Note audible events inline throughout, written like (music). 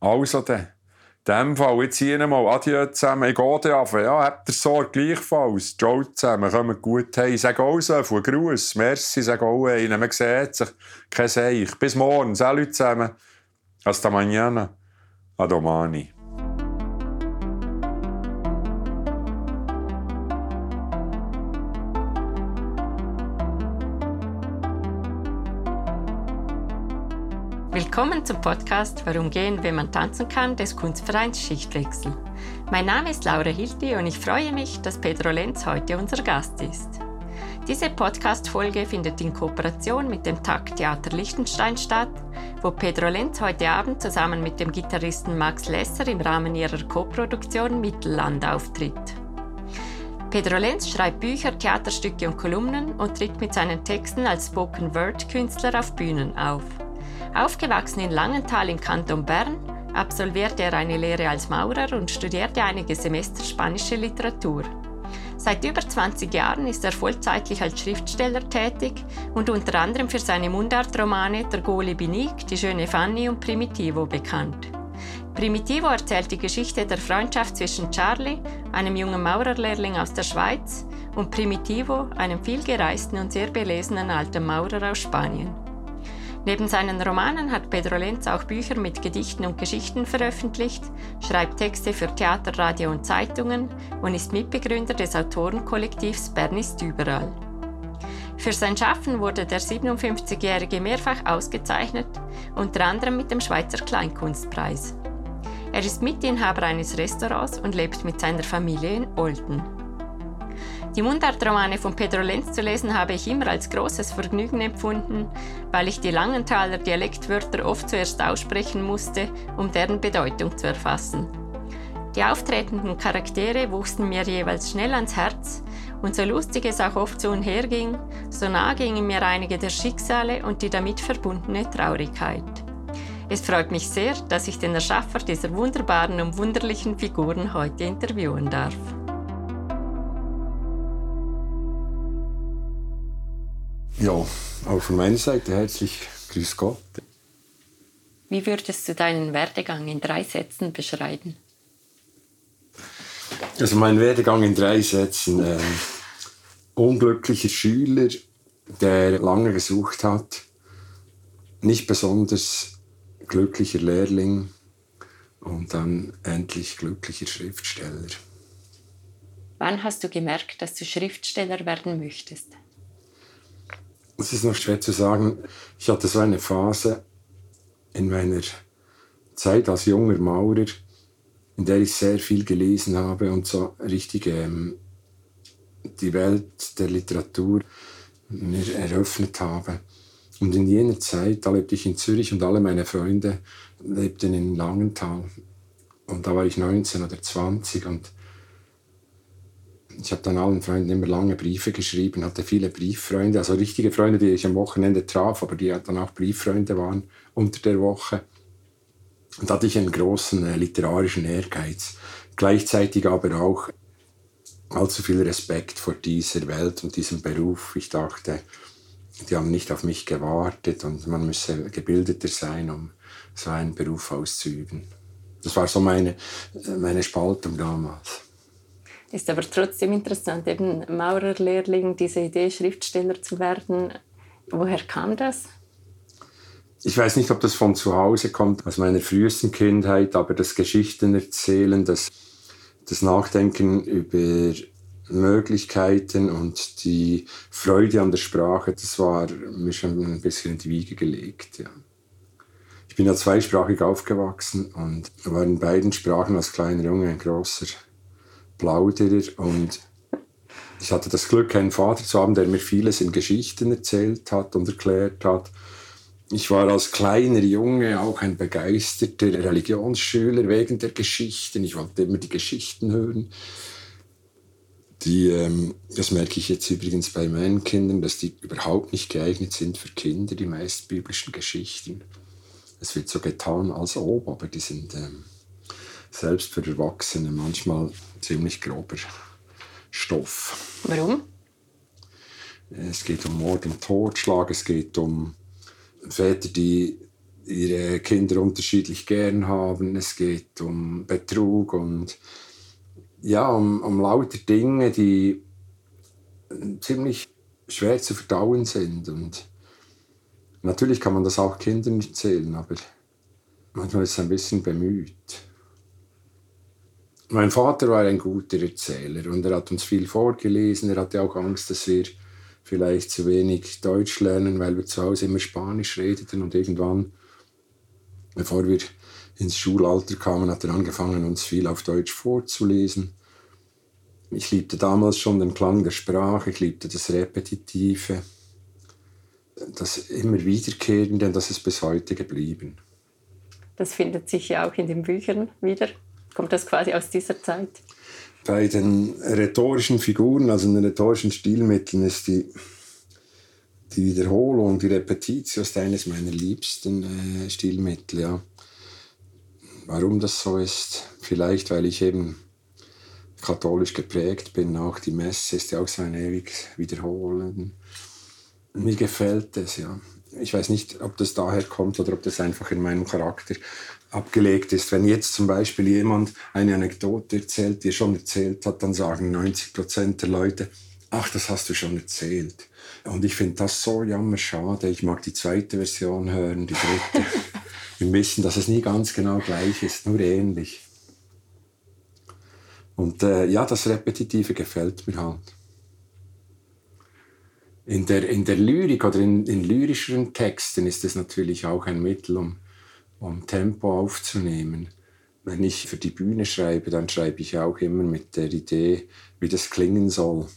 Also dann. In dem Fall jetzt hier mal Adieu zusammen. Ich gehe auf. Ja, habt ihr Sorge gleichfalls. Ciao zusammen. Kommt gut. Ich sage auch so von Gruß. Merci, sage auch einen. Man sieht sich. Kein Seich. Bis morgen. Salut zusammen. Hasta mañana. A Willkommen zum Podcast Warum gehen, wenn man tanzen kann, des Kunstvereins Schichtwechsel. Mein Name ist Laura Hilti und ich freue mich, dass Pedro Lenz heute unser Gast ist. Diese Podcast-Folge findet in Kooperation mit dem TAG Theater Liechtenstein statt, wo Pedro Lenz heute Abend zusammen mit dem Gitarristen Max Lesser im Rahmen ihrer Co-Produktion Mittelland auftritt. Pedro Lenz schreibt Bücher, Theaterstücke und Kolumnen und tritt mit seinen Texten als Spoken-Word-Künstler auf Bühnen auf. Aufgewachsen in Langenthal im Kanton Bern, absolvierte er eine Lehre als Maurer und studierte einige Semester spanische Literatur. Seit über 20 Jahren ist er vollzeitlich als Schriftsteller tätig und unter anderem für seine Mundartromane Der Goli Binig, Die schöne Fanny und Primitivo bekannt. Primitivo erzählt die Geschichte der Freundschaft zwischen Charlie, einem jungen Maurerlehrling aus der Schweiz, und Primitivo, einem vielgereisten und sehr belesenen alten Maurer aus Spanien. Neben seinen Romanen hat Pedro Lenz auch Bücher mit Gedichten und Geschichten veröffentlicht, schreibt Texte für Theater, Radio und Zeitungen und ist Mitbegründer des Autorenkollektivs Bern ist überall. Für sein Schaffen wurde der 57-Jährige mehrfach ausgezeichnet, unter anderem mit dem Schweizer Kleinkunstpreis. Er ist Mitinhaber eines Restaurants und lebt mit seiner Familie in Olten. Die Mundartromane von Pedro Lenz zu lesen habe ich immer als großes Vergnügen empfunden, weil ich die Langenthaler Dialektwörter oft zuerst aussprechen musste, um deren Bedeutung zu erfassen. Die auftretenden Charaktere wuchsen mir jeweils schnell ans Herz und so lustig es auch oft so umherging, so nah gingen mir einige der Schicksale und die damit verbundene Traurigkeit. Es freut mich sehr, dass ich den Erschaffer dieser wunderbaren und wunderlichen Figuren heute interviewen darf. Ja, auch von meiner Seite herzlich Grüß Gott. Wie würdest du deinen Werdegang in drei Sätzen beschreiben? Also mein Werdegang in drei Sätzen. Äh, unglücklicher Schüler, der lange gesucht hat, nicht besonders glücklicher Lehrling und dann endlich glücklicher Schriftsteller. Wann hast du gemerkt, dass du Schriftsteller werden möchtest? Es ist noch schwer zu sagen. Ich hatte so eine Phase in meiner Zeit als junger Maurer, in der ich sehr viel gelesen habe und so richtig ähm, die Welt der Literatur mir eröffnet habe. Und in jener Zeit, da lebte ich in Zürich und alle meine Freunde lebten in Langenthal. Und da war ich 19 oder 20 und ich habe dann allen Freunden immer lange Briefe geschrieben, hatte viele Brieffreunde, also richtige Freunde, die ich am Wochenende traf, aber die dann auch Brieffreunde waren unter der Woche. Und da hatte ich einen großen äh, literarischen Ehrgeiz. Gleichzeitig aber auch allzu viel Respekt vor dieser Welt und diesem Beruf. Ich dachte, die haben nicht auf mich gewartet und man müsse gebildeter sein, um so einen Beruf auszuüben. Das war so meine, äh, meine Spaltung damals. Ist aber trotzdem interessant, eben Maurerlehrling, diese Idee, Schriftsteller zu werden. Woher kam das? Ich weiß nicht, ob das von zu Hause kommt, aus meiner frühesten Kindheit, aber das Geschichten erzählen, das, das Nachdenken über Möglichkeiten und die Freude an der Sprache, das war mir schon ein bisschen in die Wiege gelegt. Ja. Ich bin ja zweisprachig aufgewachsen und war in beiden Sprachen als kleiner Junge ein großer Plauderer und ich hatte das Glück, einen Vater zu haben, der mir vieles in Geschichten erzählt hat und erklärt hat. Ich war als kleiner Junge auch ein begeisterter Religionsschüler wegen der Geschichten. Ich wollte immer die Geschichten hören. Die, ähm, das merke ich jetzt übrigens bei meinen Kindern, dass die überhaupt nicht geeignet sind für Kinder, die meisten biblischen Geschichten. Es wird so getan, als ob, aber die sind ähm, selbst für Erwachsene manchmal ziemlich grober Stoff. Warum? Es geht um Mord und Totschlag, es geht um Väter, die ihre Kinder unterschiedlich gern haben. Es geht um Betrug und ja, um, um lauter Dinge, die ziemlich schwer zu verdauen sind. Und natürlich kann man das auch Kindern erzählen, aber manchmal ist es ein bisschen bemüht. Mein Vater war ein guter Erzähler und er hat uns viel vorgelesen. Er hatte auch Angst, dass wir vielleicht zu wenig Deutsch lernen, weil wir zu Hause immer Spanisch redeten und irgendwann, bevor wir ins Schulalter kamen, hat er angefangen, uns viel auf Deutsch vorzulesen. Ich liebte damals schon den Klang der Sprache, ich liebte das Repetitive, das immer Wiederkehrende und das ist bis heute geblieben. Das findet sich ja auch in den Büchern wieder. Kommt das quasi aus dieser Zeit? Bei den rhetorischen Figuren, also in den rhetorischen Stilmitteln, ist die, die Wiederholung, die Repetitio ist eines meiner liebsten äh, Stilmittel. Ja. Warum das so ist? Vielleicht, weil ich eben katholisch geprägt bin. Auch die Messe ist ja auch so ein ewig Wiederholen. Mir gefällt es, ja. Ich weiß nicht, ob das daher kommt oder ob das einfach in meinem Charakter abgelegt ist. Wenn jetzt zum Beispiel jemand eine Anekdote erzählt, die er schon erzählt hat, dann sagen 90 Prozent der Leute, ach, das hast du schon erzählt. Und ich finde das so jammerschade. Ich mag die zweite Version hören, die dritte. (laughs) Wir wissen, dass es nie ganz genau gleich ist, nur ähnlich. Und äh, ja, das Repetitive gefällt mir halt. In der, in der Lyrik oder in, in lyrischeren Texten ist es natürlich auch ein Mittel, um, um Tempo aufzunehmen. Wenn ich für die Bühne schreibe, dann schreibe ich auch immer mit der Idee, wie das klingen soll.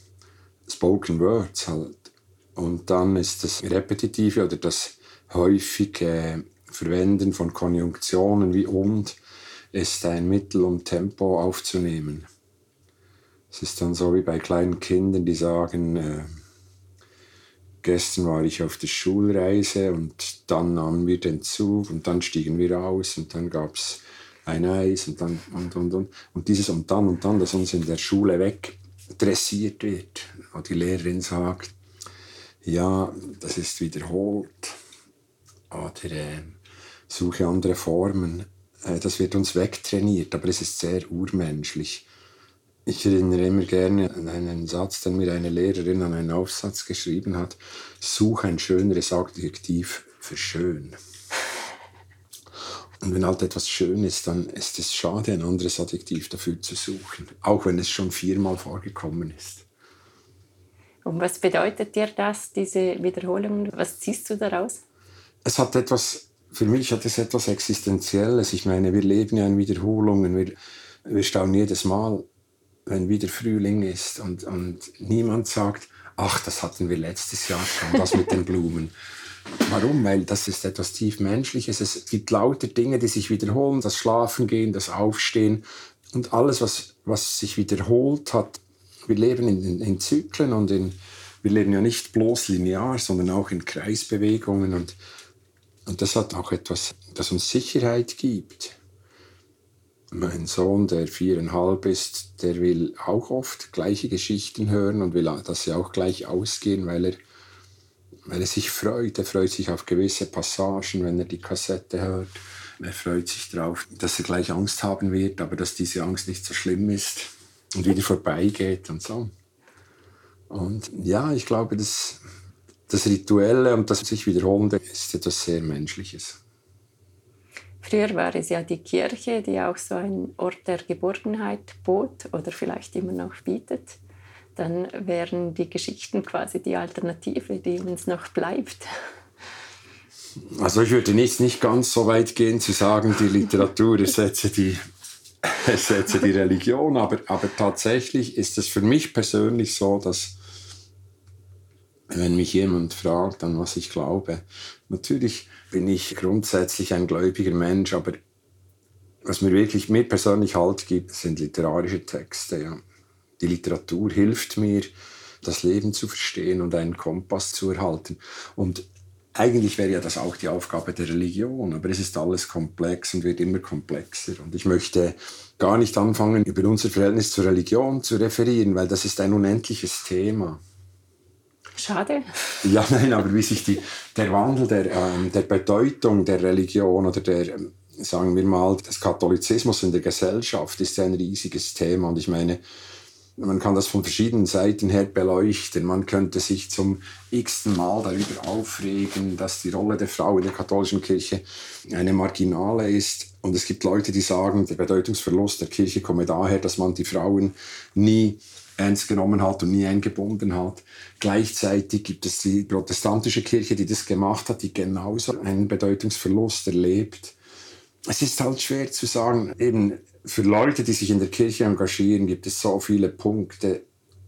Spoken Words halt. Und dann ist das Repetitive oder das häufige Verwenden von Konjunktionen wie und ist ein Mittel, um Tempo aufzunehmen. Es ist dann so wie bei kleinen Kindern, die sagen, äh, gestern war ich auf der Schulreise und dann nahmen wir den Zug und dann stiegen wir aus und dann gab es ein Eis und dann und und und. Und dieses und dann und dann, das uns in der Schule wegdressiert wird, wo die Lehrerin sagt, ja, das ist wiederholt oder äh, suche andere Formen. Äh, das wird uns wegtrainiert, aber es ist sehr urmenschlich. Ich erinnere immer gerne an einen Satz, den mir eine Lehrerin an einen Aufsatz geschrieben hat. Such ein schöneres Adjektiv für schön. Und wenn halt etwas schön ist, dann ist es schade, ein anderes Adjektiv dafür zu suchen. Auch wenn es schon viermal vorgekommen ist. Und was bedeutet dir das, diese Wiederholungen? Was ziehst du daraus? Es hat etwas, für mich hat es etwas Existenzielles. Ich meine, wir leben ja in Wiederholungen. Wir, wir staunen jedes Mal wenn wieder Frühling ist und, und niemand sagt, ach, das hatten wir letztes Jahr schon, das mit den Blumen. Warum? Weil das ist etwas tief Menschliches. Es gibt lauter Dinge, die sich wiederholen, das Schlafengehen, das Aufstehen und alles, was, was sich wiederholt hat. Wir leben in, in, Zyklen und in, wir leben ja nicht bloß linear, sondern auch in Kreisbewegungen und, und das hat auch etwas, das uns Sicherheit gibt. Mein Sohn, der viereinhalb ist, der will auch oft gleiche Geschichten hören und will, dass sie auch gleich ausgehen, weil er, weil er sich freut. Er freut sich auf gewisse Passagen, wenn er die Kassette hört. Er freut sich darauf, dass er gleich Angst haben wird, aber dass diese Angst nicht so schlimm ist und wieder vorbeigeht und so. Und ja, ich glaube, das, das Rituelle und das sich Wiederholende ist etwas sehr Menschliches. Früher war es ja die Kirche, die auch so ein Ort der Geborgenheit bot oder vielleicht immer noch bietet. Dann wären die Geschichten quasi die Alternative, die uns noch bleibt. Also ich würde nicht, nicht ganz so weit gehen zu sagen, die Literatur ersetze die, (laughs) ersetze die Religion, aber, aber tatsächlich ist es für mich persönlich so, dass wenn mich jemand fragt, an was ich glaube, natürlich bin ich grundsätzlich ein gläubiger Mensch, aber was mir wirklich mir persönlich Halt gibt, sind literarische Texte. Ja. Die Literatur hilft mir, das Leben zu verstehen und einen Kompass zu erhalten. Und eigentlich wäre ja das auch die Aufgabe der Religion, aber es ist alles komplex und wird immer komplexer. Und ich möchte gar nicht anfangen, über unser Verhältnis zur Religion zu referieren, weil das ist ein unendliches Thema. Schade. Ja, nein, aber wie sich die, der Wandel der, ähm, der Bedeutung der Religion oder der, ähm, sagen wir mal, des Katholizismus in der Gesellschaft ist ein riesiges Thema. Und ich meine, man kann das von verschiedenen Seiten her beleuchten. Man könnte sich zum x-ten Mal darüber aufregen, dass die Rolle der Frau in der katholischen Kirche eine marginale ist. Und es gibt Leute, die sagen, der Bedeutungsverlust der Kirche komme daher, dass man die Frauen nie ernst genommen hat und nie eingebunden hat. Gleichzeitig gibt es die protestantische Kirche, die das gemacht hat, die genauso einen Bedeutungsverlust erlebt. Es ist halt schwer zu sagen, eben für Leute, die sich in der Kirche engagieren, gibt es so viele Punkte,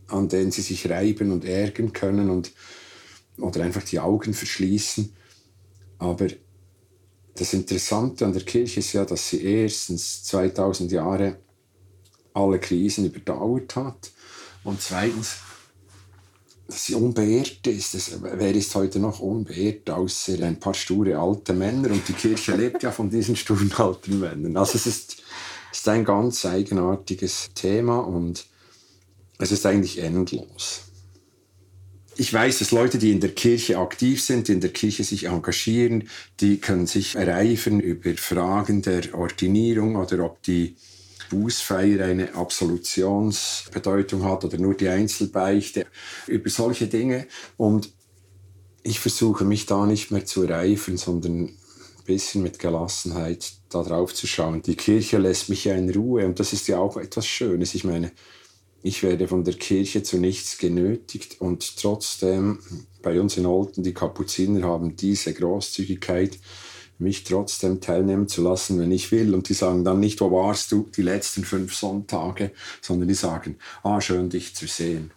an denen sie sich reiben und ärgern können und, oder einfach die Augen verschließen. Aber das Interessante an der Kirche ist ja, dass sie erstens 2000 Jahre alle Krisen überdauert hat und zweitens, dass sie unbeirrt ist. Das, wer ist heute noch unbeirrt, außer ein paar sture alte Männer? Und die Kirche (laughs) lebt ja von diesen sturen alten Männern. Also es ist ist ein ganz eigenartiges Thema und es ist eigentlich endlos. Ich weiß, dass Leute, die in der Kirche aktiv sind, in der Kirche sich engagieren, die können sich ereifern über Fragen der Ordinierung oder ob die Bußfeier eine Absolutionsbedeutung hat oder nur die Einzelbeichte, über solche Dinge. Und ich versuche mich da nicht mehr zu ereifern, sondern ein bisschen mit Gelassenheit da drauf zu schauen. Die Kirche lässt mich ja in Ruhe und das ist ja auch etwas Schönes. Ich meine, ich werde von der Kirche zu nichts genötigt und trotzdem, bei uns in Olten, die Kapuziner haben diese Großzügigkeit, mich trotzdem teilnehmen zu lassen, wenn ich will. Und die sagen dann nicht, wo warst du die letzten fünf Sonntage, sondern die sagen, ah, schön dich zu sehen.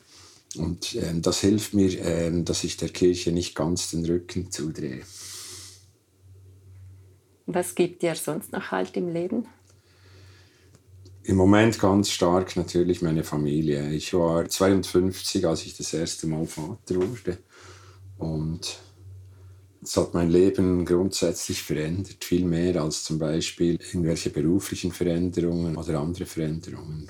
Und ähm, das hilft mir, ähm, dass ich der Kirche nicht ganz den Rücken zudrehe. Was gibt dir sonst noch Halt im Leben? Im Moment ganz stark natürlich meine Familie. Ich war 52, als ich das erste Mal Vater wurde. Und es hat mein Leben grundsätzlich verändert, viel mehr als zum Beispiel irgendwelche beruflichen Veränderungen oder andere Veränderungen.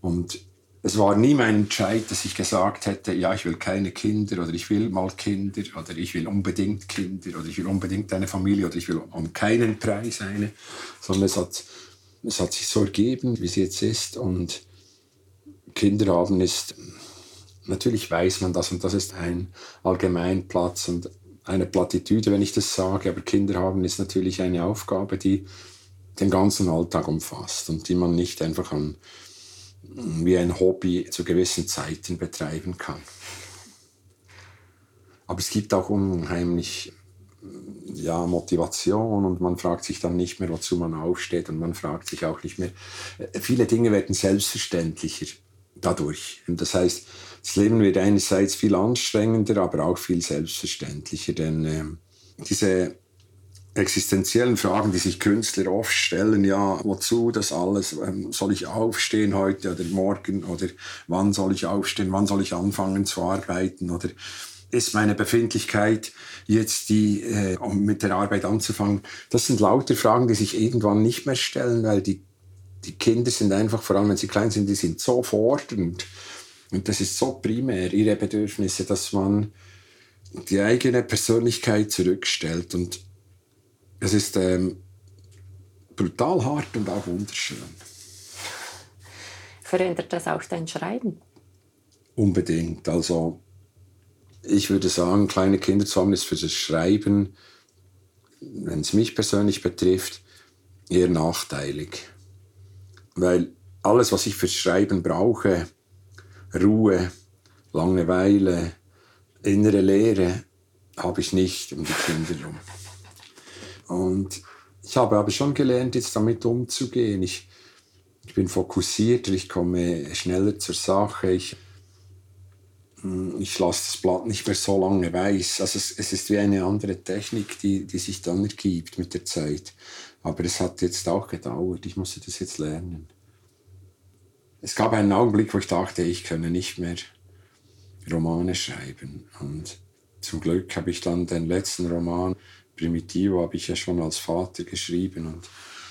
Und es war nie mein Entscheid, dass ich gesagt hätte, ja, ich will keine Kinder oder ich will mal Kinder oder ich will unbedingt Kinder oder ich will unbedingt eine Familie oder ich will um keinen Preis eine, sondern es hat, es hat sich so ergeben, wie es jetzt ist und Kinder haben ist, natürlich weiß man das und das ist ein Allgemeinplatz und eine Plattitüde, wenn ich das sage, aber Kinder haben ist natürlich eine Aufgabe, die den ganzen Alltag umfasst und die man nicht einfach an wie ein Hobby zu gewissen Zeiten betreiben kann. Aber es gibt auch unheimlich ja, Motivation und man fragt sich dann nicht mehr, wozu man aufsteht und man fragt sich auch nicht mehr. Viele Dinge werden selbstverständlicher dadurch. Und das heißt, das Leben wird einerseits viel anstrengender, aber auch viel selbstverständlicher, denn äh, diese existenziellen Fragen, die sich Künstler oft stellen, ja, wozu das alles, ähm, soll ich aufstehen heute oder morgen? Oder wann soll ich aufstehen, wann soll ich anfangen zu arbeiten? Oder ist meine Befindlichkeit jetzt die, äh, um mit der Arbeit anzufangen? Das sind lauter Fragen, die sich irgendwann nicht mehr stellen, weil die, die Kinder sind einfach, vor allem wenn sie klein sind, die sind so fordernd und das ist so primär, ihre Bedürfnisse, dass man die eigene Persönlichkeit zurückstellt und es ist ähm, brutal hart und auch wunderschön. Verändert das auch dein Schreiben? Unbedingt. Also ich würde sagen, kleine Kinder zu haben ist für das Schreiben, wenn es mich persönlich betrifft, eher nachteilig. Weil alles, was ich fürs Schreiben brauche, Ruhe, Langeweile, innere Leere, habe ich nicht um die Kinder herum. Und ich habe aber schon gelernt, jetzt damit umzugehen. Ich, ich bin fokussierter, ich komme schneller zur Sache. Ich, hm, ich lasse das Blatt nicht mehr so lange weiß. Also es, es ist wie eine andere Technik, die, die sich dann ergibt mit der Zeit. Aber es hat jetzt auch gedauert. Ich musste das jetzt lernen. Es gab einen Augenblick, wo ich dachte, ich könne nicht mehr Romane schreiben. Und zum Glück habe ich dann den letzten Roman Primitivo habe ich ja schon als Vater geschrieben und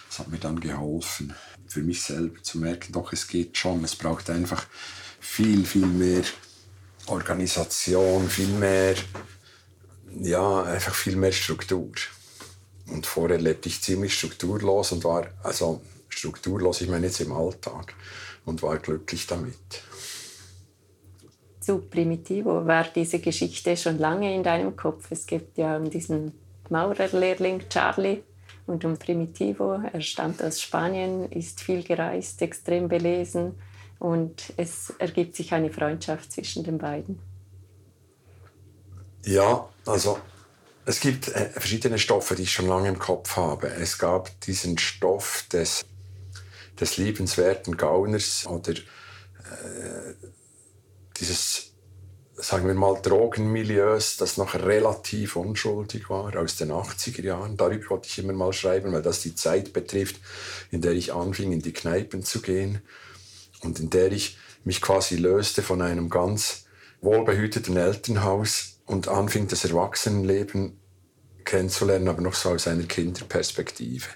es hat mir dann geholfen, für mich selber zu merken, doch es geht schon. Es braucht einfach viel, viel mehr Organisation, viel mehr, ja, einfach viel mehr Struktur. Und vorher lebte ich ziemlich strukturlos und war, also strukturlos, ich meine jetzt im Alltag, und war glücklich damit. Zu Primitivo war diese Geschichte schon lange in deinem Kopf. Es gibt ja um diesen Maurerlehrling Charlie und um Primitivo. Er stammt aus Spanien, ist viel gereist, extrem belesen und es ergibt sich eine Freundschaft zwischen den beiden. Ja, also es gibt äh, verschiedene Stoffe, die ich schon lange im Kopf habe. Es gab diesen Stoff des, des liebenswerten Gauners oder äh, dieses, sagen wir mal, Drogenmilieus, das noch relativ unschuldig war aus den 80er Jahren. Darüber wollte ich immer mal schreiben, weil das die Zeit betrifft, in der ich anfing, in die Kneipen zu gehen und in der ich mich quasi löste von einem ganz wohlbehüteten Elternhaus und anfing das Erwachsenenleben kennenzulernen, aber noch so aus einer Kinderperspektive.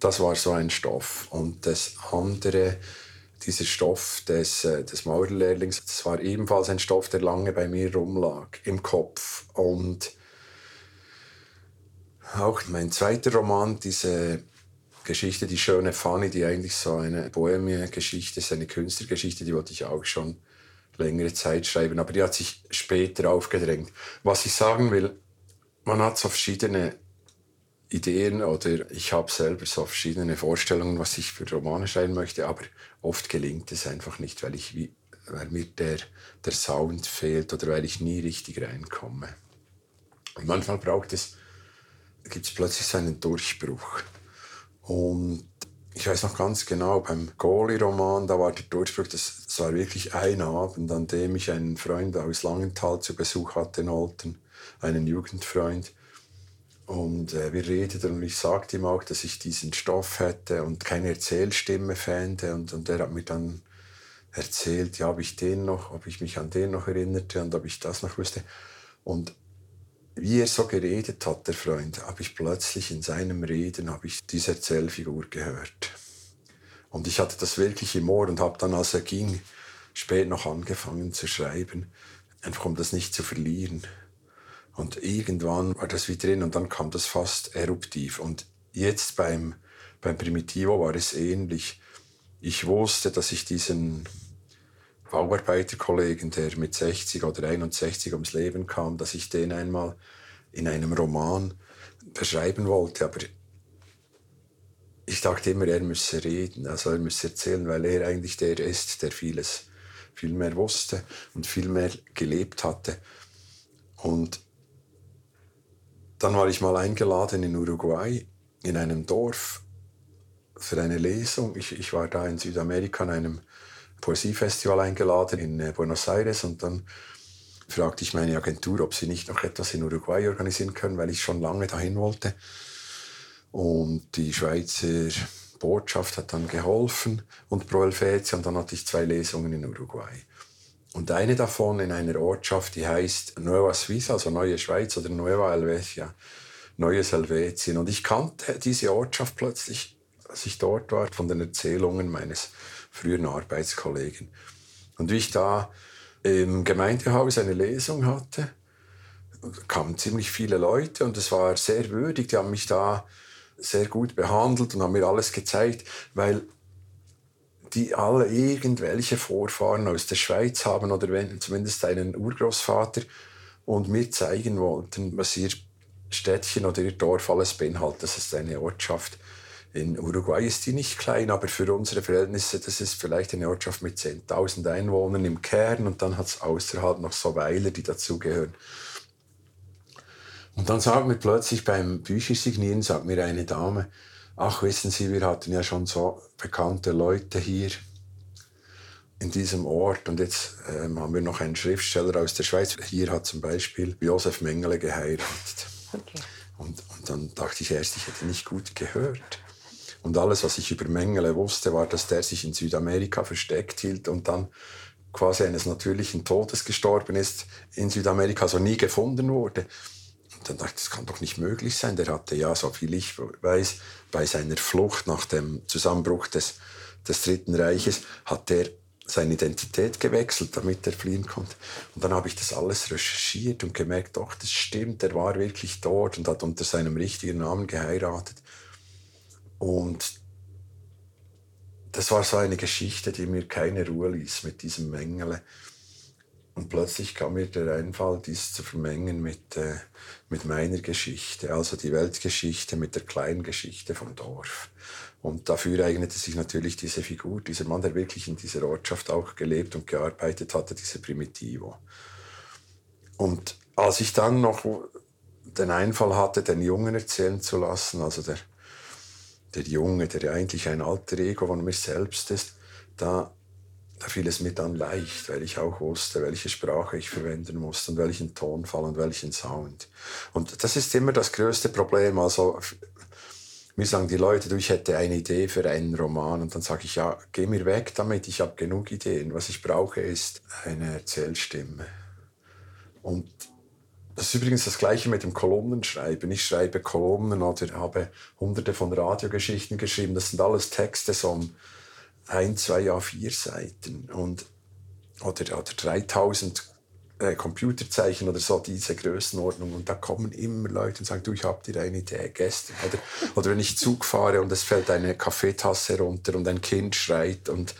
Das war so ein Stoff. Und das andere, dieser Stoff des, äh, des Maurerlehrlings, das war ebenfalls ein Stoff, der lange bei mir rumlag, im Kopf. Und auch mein zweiter Roman, diese Geschichte, die schöne Fanny, die eigentlich so eine Bohemie-Geschichte ist, eine Künstlergeschichte, die wollte ich auch schon längere Zeit schreiben, aber die hat sich später aufgedrängt. Was ich sagen will, man hat so verschiedene Ideen oder ich habe selber so verschiedene Vorstellungen, was ich für Romane schreiben möchte, aber oft gelingt es einfach nicht, weil, ich, weil mir der, der Sound fehlt oder weil ich nie richtig reinkomme. Und manchmal braucht es, gibt es plötzlich so einen Durchbruch. Und ich weiß noch ganz genau, beim Goli-Roman, da war der Durchbruch, das, das, war wirklich ein Abend, an dem ich einen Freund aus Langenthal zu Besuch hatte in Olten, einen Jugendfreund. Und äh, wir redeten und ich sagte ihm auch, dass ich diesen Stoff hätte und keine Erzählstimme fände. Und, und er hat mir dann erzählt, ja, ob ich den noch, ob ich mich an den noch erinnerte und ob ich das noch wusste. Und wie er so geredet hat, der Freund, habe ich plötzlich in seinem Reden habe ich diese Erzählfigur gehört. Und ich hatte das wirklich im Ohr und habe dann, als er ging, spät noch angefangen zu schreiben, einfach um das nicht zu verlieren. Und irgendwann war das wieder drin und dann kam das fast eruptiv. Und jetzt beim, beim Primitivo war es ähnlich. Ich wusste, dass ich diesen Bauarbeiterkollegen, der mit 60 oder 61 ums Leben kam, dass ich den einmal in einem Roman beschreiben wollte. Aber ich dachte immer, er müsse reden, also er müsse erzählen, weil er eigentlich der ist, der vieles viel mehr wusste und viel mehr gelebt hatte. Und dann war ich mal eingeladen in Uruguay, in einem Dorf, für eine Lesung. Ich, ich war da in Südamerika an einem Poesiefestival eingeladen in äh, Buenos Aires und dann fragte ich meine Agentur, ob sie nicht noch etwas in Uruguay organisieren können, weil ich schon lange dahin wollte. Und die Schweizer Botschaft hat dann geholfen und Pro Helvetia und dann hatte ich zwei Lesungen in Uruguay. Und eine davon in einer Ortschaft, die heißt Nueva Suiza, also Neue Schweiz oder Nueva Helvetia, Neues Helvetien. Und ich kannte diese Ortschaft plötzlich, als ich dort war, von den Erzählungen meines früheren Arbeitskollegen. Und wie ich da im Gemeindehaus eine Lesung hatte, kamen ziemlich viele Leute und es war sehr würdig. Die haben mich da sehr gut behandelt und haben mir alles gezeigt, weil die alle irgendwelche Vorfahren aus der Schweiz haben oder wenn, zumindest einen Urgroßvater und mir zeigen wollten, was ihr Städtchen oder ihr Dorf alles beinhaltet. Das ist eine Ortschaft in Uruguay ist die nicht klein, aber für unsere Verhältnisse, das ist vielleicht eine Ortschaft mit 10.000 Einwohnern im Kern und dann hat es außerhalb noch so Weiler, die dazugehören. Und dann sagt mir plötzlich beim Büchersignieren, sagt mir eine Dame, ach wissen Sie, wir hatten ja schon so bekannte Leute hier in diesem Ort und jetzt ähm, haben wir noch einen Schriftsteller aus der Schweiz. Hier hat zum Beispiel Josef Mengele geheiratet. Okay. Und, und dann dachte ich erst, ich hätte nicht gut gehört. Und alles, was ich über Mengele wusste, war, dass der sich in Südamerika versteckt hielt und dann quasi eines natürlichen Todes gestorben ist in Südamerika, also nie gefunden wurde. Und dann dachte ich, das kann doch nicht möglich sein. Der hatte ja, so viel ich weiß, bei seiner Flucht nach dem Zusammenbruch des, des Dritten Reiches, hat er seine Identität gewechselt, damit er fliehen konnte. Und dann habe ich das alles recherchiert und gemerkt, doch, das stimmt, er war wirklich dort und hat unter seinem richtigen Namen geheiratet. Und das war so eine Geschichte, die mir keine Ruhe ließ mit diesem Mengele. Und plötzlich kam mir der Einfall, dies zu vermengen mit, äh, mit meiner Geschichte, also die Weltgeschichte mit der kleinen Geschichte vom Dorf. Und dafür eignete sich natürlich diese Figur, dieser Mann, der wirklich in dieser Ortschaft auch gelebt und gearbeitet hatte, diese Primitivo. Und als ich dann noch den Einfall hatte, den Jungen erzählen zu lassen, also der, der Junge, der eigentlich ein alter Ego von mir selbst ist, da da fiel es mir dann leicht, weil ich auch wusste, welche Sprache ich verwenden musste und welchen Tonfall und welchen Sound. Und das ist immer das größte Problem. Also mir sagen die Leute, du, ich hätte eine Idee für einen Roman und dann sage ich, ja, geh mir weg damit, ich habe genug Ideen. Was ich brauche, ist eine Erzählstimme. Und das ist übrigens das Gleiche mit dem Kolumnenschreiben. Ich schreibe Kolumnen oder habe hunderte von Radiogeschichten geschrieben. Das sind alles Texte, so um ein, zwei A4 Seiten und, oder, oder 3000 äh, Computerzeichen oder so, diese Größenordnung. Und da kommen immer Leute und sagen, du, ich habe dir eine Idee gestern. Oder, oder wenn ich Zug fahre und es fällt eine Kaffeetasse runter und ein Kind schreit und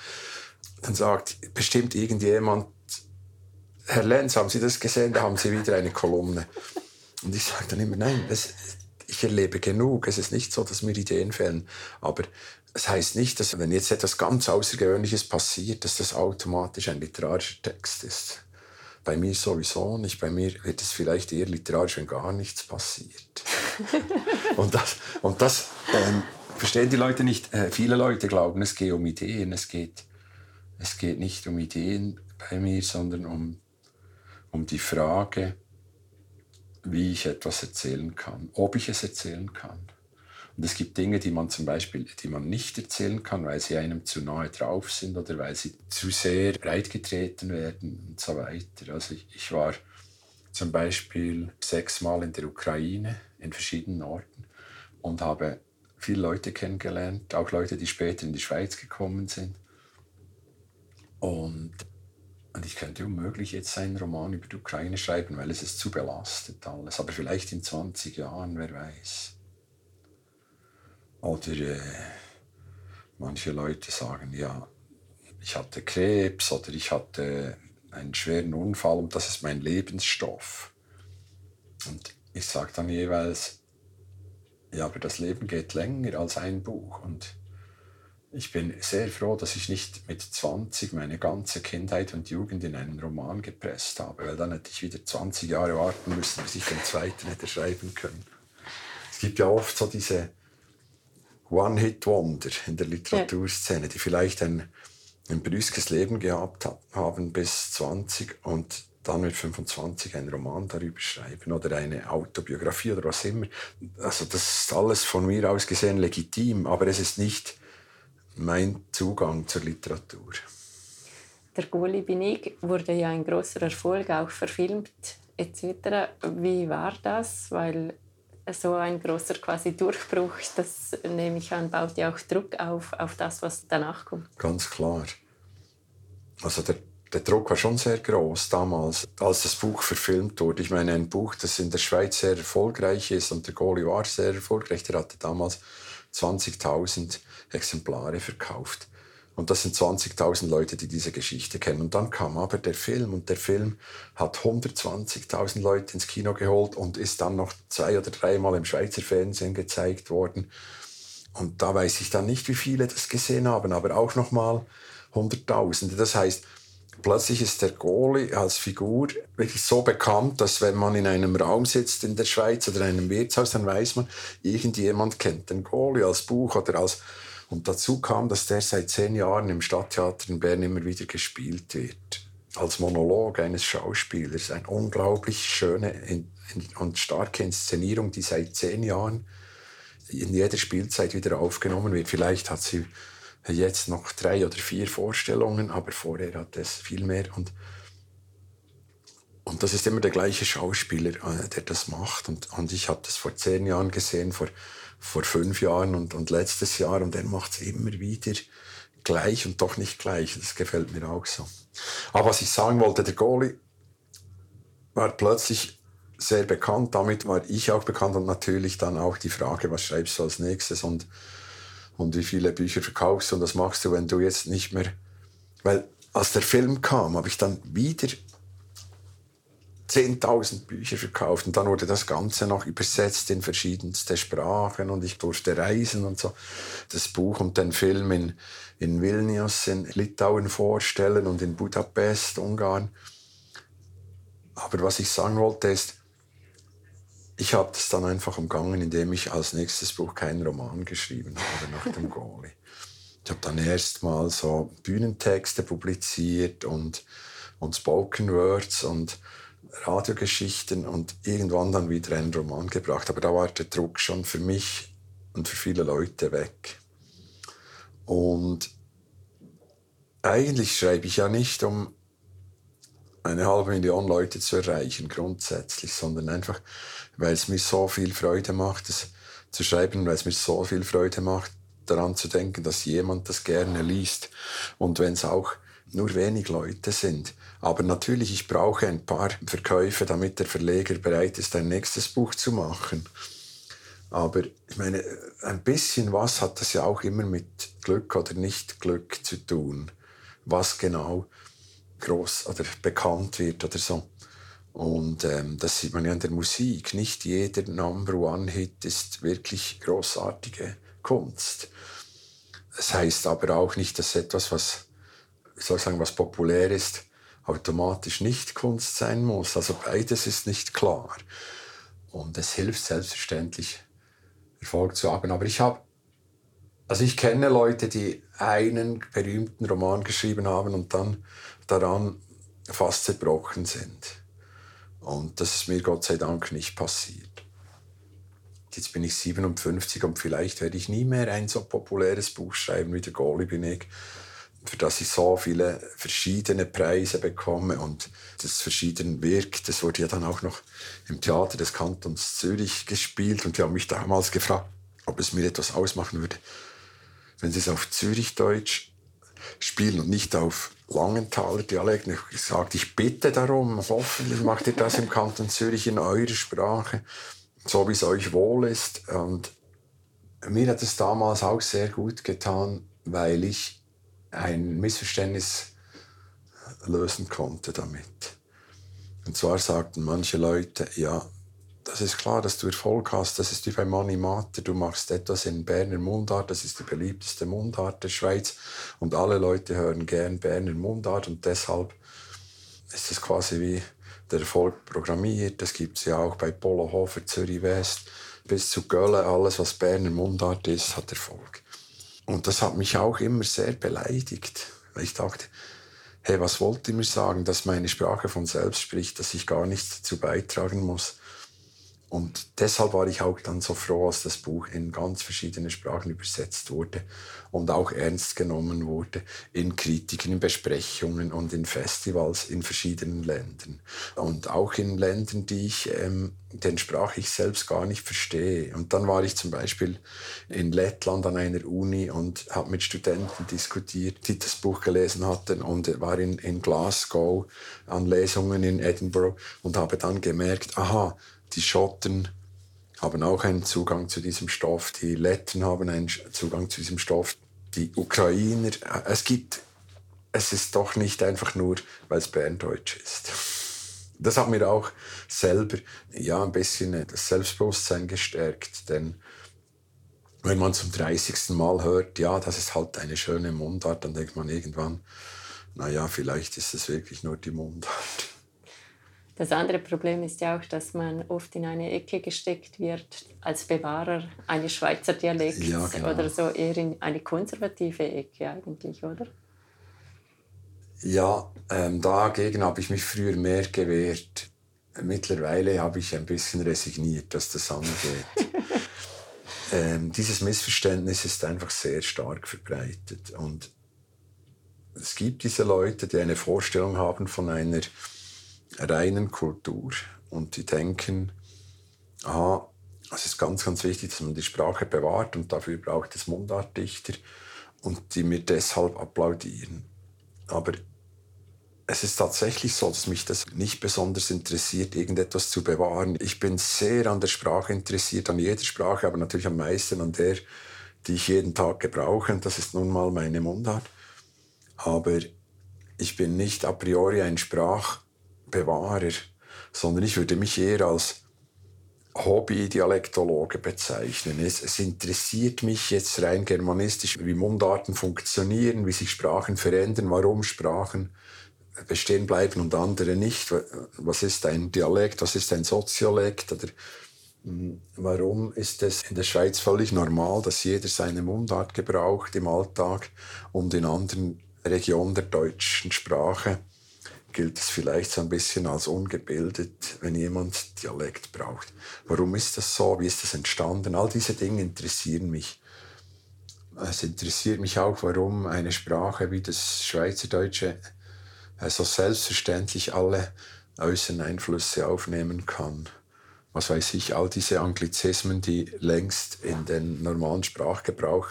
dann sagt bestimmt irgendjemand, Herr Lenz, haben Sie das gesehen? Da haben Sie wieder eine Kolumne. Und ich sage dann immer, nein, das, ich erlebe genug. Es ist nicht so, dass mir Ideen fehlen. Aber das heißt nicht, dass wenn jetzt etwas ganz Außergewöhnliches passiert, dass das automatisch ein literarischer Text ist. Bei mir sowieso nicht. Bei mir wird es vielleicht eher literarisch, wenn gar nichts passiert. (laughs) und das, und das ähm, verstehen die Leute nicht. Äh, viele Leute glauben, es geht um Ideen. Es geht, es geht nicht um Ideen bei mir, sondern um, um die Frage, wie ich etwas erzählen kann, ob ich es erzählen kann. Und es gibt Dinge, die man zum Beispiel, die man nicht erzählen kann, weil sie einem zu nahe drauf sind oder weil sie zu sehr breitgetreten werden und so weiter. Also ich, ich war zum Beispiel sechsmal in der Ukraine, in verschiedenen Orten und habe viele Leute kennengelernt, auch Leute, die später in die Schweiz gekommen sind. Und, und ich könnte unmöglich jetzt einen Roman über die Ukraine schreiben, weil es ist zu belastet alles. Aber vielleicht in 20 Jahren, wer weiß. Oder äh, manche Leute sagen, ja, ich hatte Krebs oder ich hatte einen schweren Unfall und das ist mein Lebensstoff. Und ich sage dann jeweils, ja, aber das Leben geht länger als ein Buch. Und ich bin sehr froh, dass ich nicht mit 20 meine ganze Kindheit und Jugend in einen Roman gepresst habe, weil dann hätte ich wieder 20 Jahre warten müssen, bis ich den zweiten hätte schreiben können. Es gibt ja oft so diese One-Hit-Wonder in der Literaturszene, die vielleicht ein, ein brüskes Leben gehabt haben bis 20 und dann mit 25 einen Roman darüber schreiben oder eine Autobiografie oder was immer. Also das ist alles von mir aus gesehen legitim, aber es ist nicht mein Zugang zur Literatur. Der Goli bin ich wurde ja ein großer Erfolg, auch verfilmt etc. Wie war das? Weil so ein großer quasi Durchbruch, das nehme ich an, baut ja auch Druck auf, auf das, was danach kommt. Ganz klar. Also der, der Druck war schon sehr groß damals, als das Buch verfilmt wurde. Ich meine, ein Buch, das in der Schweiz sehr erfolgreich ist und der Goli war sehr erfolgreich, der hatte damals 20.000 Exemplare verkauft. Und das sind 20.000 Leute, die diese Geschichte kennen. Und dann kam aber der Film und der Film hat 120.000 Leute ins Kino geholt und ist dann noch zwei oder dreimal im Schweizer Fernsehen gezeigt worden. Und da weiß ich dann nicht, wie viele das gesehen haben, aber auch noch mal Hunderttausende. Das heißt, plötzlich ist der Goli als Figur wirklich so bekannt, dass wenn man in einem Raum sitzt in der Schweiz oder in einem Wirtshaus, dann weiß man, irgendjemand kennt den Goli als Buch oder als und dazu kam, dass der seit zehn Jahren im Stadttheater in Bern immer wieder gespielt wird. Als Monolog eines Schauspielers. Eine unglaublich schöne und starke Inszenierung, die seit zehn Jahren in jeder Spielzeit wieder aufgenommen wird. Vielleicht hat sie jetzt noch drei oder vier Vorstellungen, aber vorher hat es viel mehr. Und, und das ist immer der gleiche Schauspieler, äh, der das macht. Und, und ich habe das vor zehn Jahren gesehen, vor vor fünf Jahren und, und letztes Jahr und er macht es immer wieder gleich und doch nicht gleich. Das gefällt mir auch so. Aber was ich sagen wollte, der Goalie war plötzlich sehr bekannt. Damit war ich auch bekannt und natürlich dann auch die Frage, was schreibst du als nächstes und, und wie viele Bücher verkaufst und was machst du, wenn du jetzt nicht mehr. Weil als der Film kam, habe ich dann wieder 10.000 Bücher verkauft und dann wurde das Ganze noch übersetzt in verschiedenste Sprachen und ich durfte reisen und so. Das Buch und den Film in, in Vilnius in Litauen vorstellen und in Budapest, Ungarn. Aber was ich sagen wollte ist, ich habe das dann einfach umgangen, indem ich als nächstes Buch keinen Roman geschrieben habe nach dem Goalie. Ich habe dann erst mal so Bühnentexte publiziert und, und Spoken Words und Radiogeschichten und irgendwann dann wieder einen Roman gebracht. Aber da war der Druck schon für mich und für viele Leute weg. Und eigentlich schreibe ich ja nicht, um eine halbe Million Leute zu erreichen, grundsätzlich, sondern einfach, weil es mir so viel Freude macht, es zu schreiben, weil es mir so viel Freude macht, daran zu denken, dass jemand das gerne liest. Und wenn es auch nur wenig Leute sind. Aber natürlich, ich brauche ein paar Verkäufe, damit der Verleger bereit ist, ein nächstes Buch zu machen. Aber ich meine, ein bisschen was hat das ja auch immer mit Glück oder nicht Glück zu tun. Was genau groß oder bekannt wird oder so. Und ähm, das sieht man ja in der Musik. Nicht jeder Number One Hit ist wirklich großartige Kunst. Das heißt aber auch nicht, dass etwas, was, wie soll ich sagen, was populär ist, automatisch nicht Kunst sein muss. Also beides ist nicht klar. Und es hilft selbstverständlich, Erfolg zu haben. Aber ich habe, also ich kenne Leute, die einen berühmten Roman geschrieben haben und dann daran fast zerbrochen sind. Und das ist mir Gott sei Dank nicht passiert. Jetzt bin ich 57 und vielleicht werde ich nie mehr ein so populäres Buch schreiben wie der Goli bin ich, für das ich so viele verschiedene Preise bekomme und das verschieden wirkt. Das wurde ja dann auch noch im Theater des Kantons Zürich gespielt und die haben mich damals gefragt, ob es mir etwas ausmachen würde, wenn sie es auf Zürichdeutsch spielen und nicht auf Langenthaler Dialekt. Ich habe gesagt, ich bitte darum, hoffentlich macht ihr das im Kanton Zürich in eurer Sprache, so wie es euch wohl ist. Und mir hat es damals auch sehr gut getan, weil ich ein Missverständnis lösen konnte damit. Und zwar sagten manche Leute, ja, das ist klar, dass du Erfolg hast. Das ist wie bei Money Mater. Du machst etwas in Berner Mundart. Das ist die beliebteste Mundart der Schweiz. Und alle Leute hören gern Berner Mundart. Und deshalb ist es quasi wie der Erfolg programmiert. Das gibt es ja auch bei Polo Hofer, Zürich West bis zu Köln. Alles, was Berner Mundart ist, hat Erfolg. Und das hat mich auch immer sehr beleidigt. Weil ich dachte, hey, was wollt ihr mir sagen, dass meine Sprache von selbst spricht, dass ich gar nichts dazu beitragen muss? Und deshalb war ich auch dann so froh, als das Buch in ganz verschiedene Sprachen übersetzt wurde und auch ernst genommen wurde in Kritiken, in Besprechungen und in Festivals in verschiedenen Ländern. Und auch in Ländern, die ich, ähm, den Sprach ich selbst gar nicht verstehe. Und dann war ich zum Beispiel in Lettland an einer Uni und habe mit Studenten diskutiert, die das Buch gelesen hatten und war in, in Glasgow an Lesungen in Edinburgh und habe dann gemerkt, aha, die Schotten haben auch einen Zugang zu diesem Stoff, die Letten haben einen Zugang zu diesem Stoff, die Ukrainer. Es gibt, es ist doch nicht einfach nur, weil es Berndeutsch ist. Das hat mir auch selber ja ein bisschen das Selbstbewusstsein gestärkt, denn wenn man zum 30. Mal hört, ja, das ist halt eine schöne Mundart, dann denkt man irgendwann, naja, vielleicht ist es wirklich nur die Mundart. Das andere Problem ist ja auch, dass man oft in eine Ecke gesteckt wird als Bewahrer eines Schweizer Dialekts ja, genau. oder so eher in eine konservative Ecke eigentlich, oder? Ja, ähm, dagegen habe ich mich früher mehr gewehrt. Mittlerweile habe ich ein bisschen resigniert, dass das angeht. (laughs) ähm, dieses Missverständnis ist einfach sehr stark verbreitet und es gibt diese Leute, die eine Vorstellung haben von einer reinen Kultur. Und die denken, aha, es ist ganz, ganz wichtig, dass man die Sprache bewahrt und dafür braucht es Mundartdichter. und die mir deshalb applaudieren. Aber es ist tatsächlich so, dass mich das nicht besonders interessiert, irgendetwas zu bewahren. Ich bin sehr an der Sprache interessiert, an jeder Sprache, aber natürlich am meisten an der, die ich jeden Tag gebrauche. Und das ist nun mal meine Mundart. Aber ich bin nicht a priori ein Sprachbewahrer, sondern ich würde mich eher als Hobby-Dialektologe bezeichnen. Es, es, interessiert mich jetzt rein germanistisch, wie Mundarten funktionieren, wie sich Sprachen verändern, warum Sprachen bestehen bleiben und andere nicht. Was ist ein Dialekt, was ist ein Soziolekt oder hm, warum ist es in der Schweiz völlig normal, dass jeder seine Mundart gebraucht im Alltag und in anderen Regionen der deutschen Sprache gilt es vielleicht so ein bisschen als ungebildet, wenn jemand Dialekt braucht. Warum ist das so? Wie ist das entstanden? All diese Dinge interessieren mich. Es interessiert mich auch, warum eine Sprache wie das Schweizerdeutsche so selbstverständlich alle äußeren Einflüsse aufnehmen kann. Was weiß ich, all diese Anglizismen, die längst in den normalen Sprachgebrauch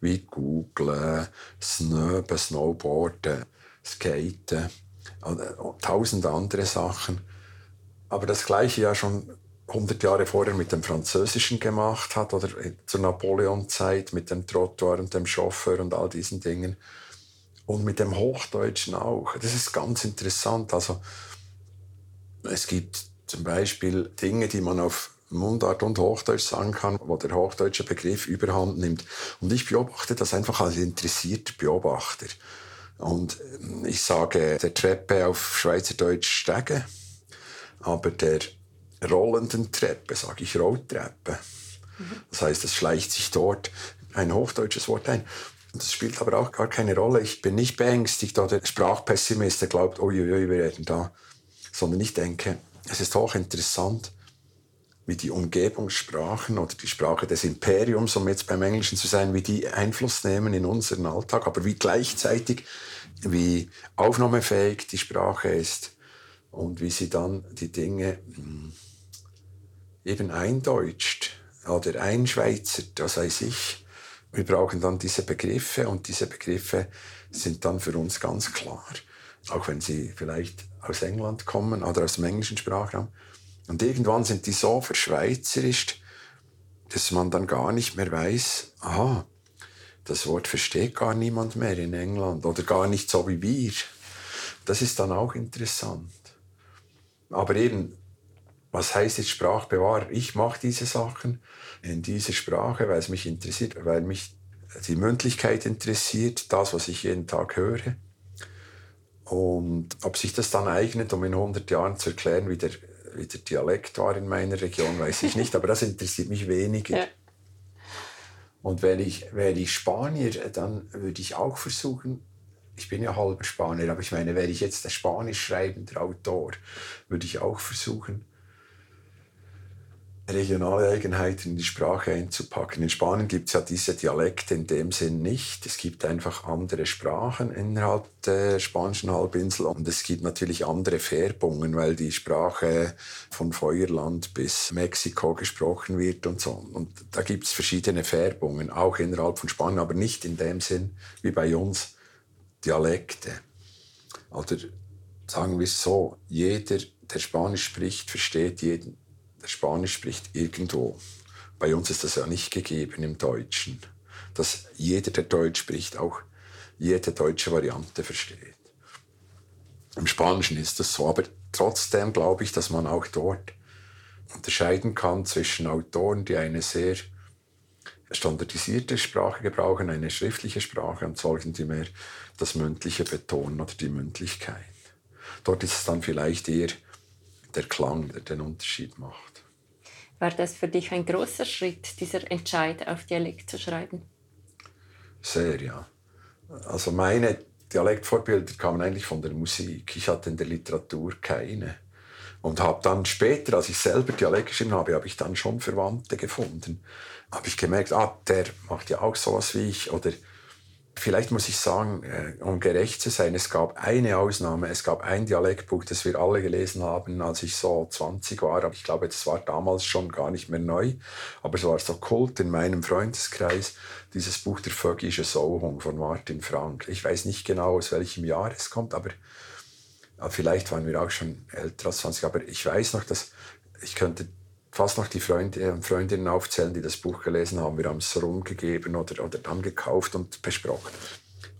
wie Google, Snöben, Snowboarden, Skaten, tausend andere Sachen. Aber das Gleiche ja schon 100 Jahre vorher mit dem Französischen gemacht hat oder zur Napoleon-Zeit mit dem Trottoir und dem Chauffeur und all diesen Dingen. Und mit dem Hochdeutschen auch. Das ist ganz interessant. Also, es gibt zum Beispiel Dinge, die man auf Mundart und Hochdeutsch sagen kann, wo der hochdeutsche Begriff überhand nimmt. Und ich beobachte das einfach als interessierter Beobachter. Und ähm, ich sage der Treppe auf Schweizerdeutsch Stege, aber der rollenden Treppe sage ich Rolltreppe. Das heißt, es schleicht sich dort ein hochdeutsches Wort ein. Das spielt aber auch gar keine Rolle. Ich bin nicht beängstigt oder Sprachpessimist, der glaubt, uiuiui, wir reden da. Sondern ich denke, es ist hochinteressant, wie die Umgebungssprachen oder die Sprache des Imperiums, um jetzt beim Englischen zu sein, wie die Einfluss nehmen in unseren Alltag, aber wie gleichzeitig, wie aufnahmefähig die Sprache ist und wie sie dann die Dinge hm, eben eindeutscht oder einschweizert, das weiß ich. Wir brauchen dann diese Begriffe und diese Begriffe sind dann für uns ganz klar, auch wenn sie vielleicht aus England kommen oder aus dem englischen Sprachraum. Und irgendwann sind die so verschweizerisch, dass man dann gar nicht mehr weiß, aha, das Wort versteht gar niemand mehr in England oder gar nicht so wie wir. Das ist dann auch interessant. Aber eben, was heißt jetzt Sprachbewahrer? Ich mache diese Sachen in dieser Sprache, weil es mich interessiert, weil mich die Mündlichkeit interessiert, das, was ich jeden Tag höre. Und ob sich das dann eignet, um in 100 Jahren zu erklären, wie der wie der Dialekt war in meiner Region, weiß ich nicht, aber das interessiert mich weniger. Ja. Und wenn ich, wäre ich Spanier, dann würde ich auch versuchen, ich bin ja halber Spanier, aber ich meine, wäre ich jetzt der spanisch schreibende Autor, würde ich auch versuchen, regionale Eigenheiten in die Sprache einzupacken. In Spanien gibt es ja diese Dialekte in dem Sinn nicht. Es gibt einfach andere Sprachen innerhalb der spanischen Halbinsel und es gibt natürlich andere Färbungen, weil die Sprache von Feuerland bis Mexiko gesprochen wird und so. Und da gibt es verschiedene Färbungen, auch innerhalb von Spanien, aber nicht in dem Sinn wie bei uns Dialekte. Oder sagen wir es so, jeder, der Spanisch spricht, versteht jeden Spanisch spricht irgendwo. Bei uns ist das ja nicht gegeben im Deutschen, dass jeder, der Deutsch spricht, auch jede deutsche Variante versteht. Im Spanischen ist das so, aber trotzdem glaube ich, dass man auch dort unterscheiden kann zwischen Autoren, die eine sehr standardisierte Sprache gebrauchen, eine schriftliche Sprache, und solchen, die mehr das Mündliche betonen oder die Mündlichkeit. Dort ist es dann vielleicht eher der Klang, der den Unterschied macht. War das für dich ein großer Schritt, dieser Entscheid auf Dialekt zu schreiben? Sehr, ja. Also meine Dialektvorbilder kamen eigentlich von der Musik. Ich hatte in der Literatur keine. Und habe dann später, als ich selber Dialekt geschrieben habe, habe ich dann schon Verwandte gefunden. Habe ich gemerkt, ah, der macht ja auch sowas wie ich. Oder Vielleicht muss ich sagen, äh, um gerecht zu sein, es gab eine Ausnahme. Es gab ein Dialektbuch, das wir alle gelesen haben, als ich so 20 war. Aber ich glaube, das war damals schon gar nicht mehr neu. Aber es war so Kult in meinem Freundeskreis. Dieses Buch Der Vögische Sauhung von Martin Frank. Ich weiß nicht genau, aus welchem Jahr es kommt, aber vielleicht waren wir auch schon älter als 20. Aber ich weiß noch, dass ich könnte fast noch die Freunde und Freundinnen aufzählen, die das Buch gelesen haben. Wir haben es rumgegeben oder, oder dann gekauft und besprochen.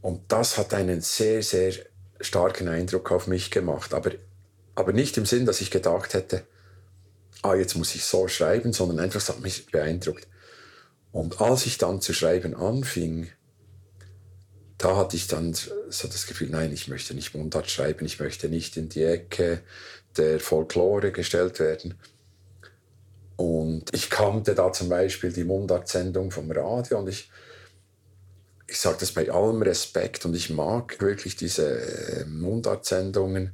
Und das hat einen sehr, sehr starken Eindruck auf mich gemacht. Aber, aber nicht im Sinn, dass ich gedacht hätte, ah, jetzt muss ich so schreiben, sondern einfach, es hat mich beeindruckt. Und als ich dann zu schreiben anfing, da hatte ich dann so das Gefühl, nein, ich möchte nicht Mundart schreiben, ich möchte nicht in die Ecke der Folklore gestellt werden, und ich kannte da zum Beispiel die Mundart-Sendung vom Radio und ich, ich sage das bei allem Respekt und ich mag wirklich diese äh, Mundart-Sendungen,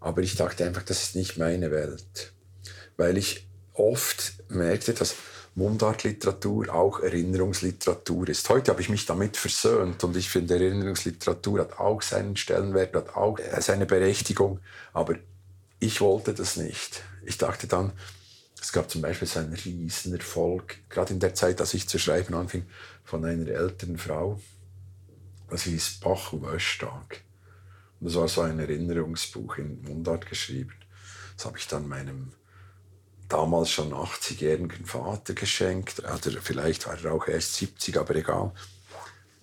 aber ich dachte einfach, das ist nicht meine Welt. Weil ich oft merkte, dass Mundartliteratur auch Erinnerungsliteratur ist. Heute habe ich mich damit versöhnt und ich finde, Erinnerungsliteratur hat auch seinen Stellenwert, hat auch seine Berechtigung, aber ich wollte das nicht. Ich dachte dann, es gab zum Beispiel einen riesen Erfolg, gerade in der Zeit, als ich zu schreiben anfing, von einer älteren Frau. Das hieß Bach Östag. Und das war so ein Erinnerungsbuch in Mundart geschrieben. Das habe ich dann meinem damals schon 80-jährigen Vater geschenkt. Oder vielleicht war er auch erst 70, aber egal.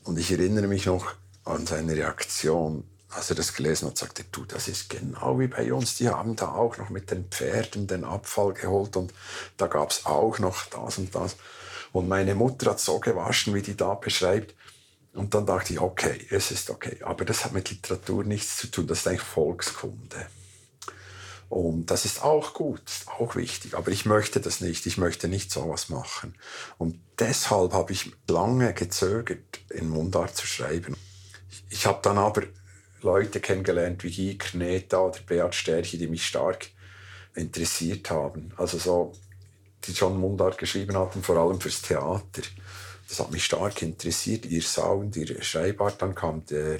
Und ich erinnere mich noch an seine Reaktion als er das gelesen hat, sagte er, du, das ist genau wie bei uns. Die haben da auch noch mit den Pferden den Abfall geholt und da gab es auch noch das und das. Und meine Mutter hat so gewaschen, wie die da beschreibt. Und dann dachte ich, okay, es ist okay. Aber das hat mit Literatur nichts zu tun. Das ist eigentlich Volkskunde. Und das ist auch gut, auch wichtig. Aber ich möchte das nicht. Ich möchte nicht sowas machen. Und deshalb habe ich lange gezögert, in Mundart zu schreiben. Ich habe dann aber Leute kennengelernt wie Guy Kneta oder Beat Stärche, die mich stark interessiert haben. Also so, die schon Mundart geschrieben hatten, vor allem fürs Theater. Das hat mich stark interessiert, ihr Sound, ihre Schreibart. Dann kam der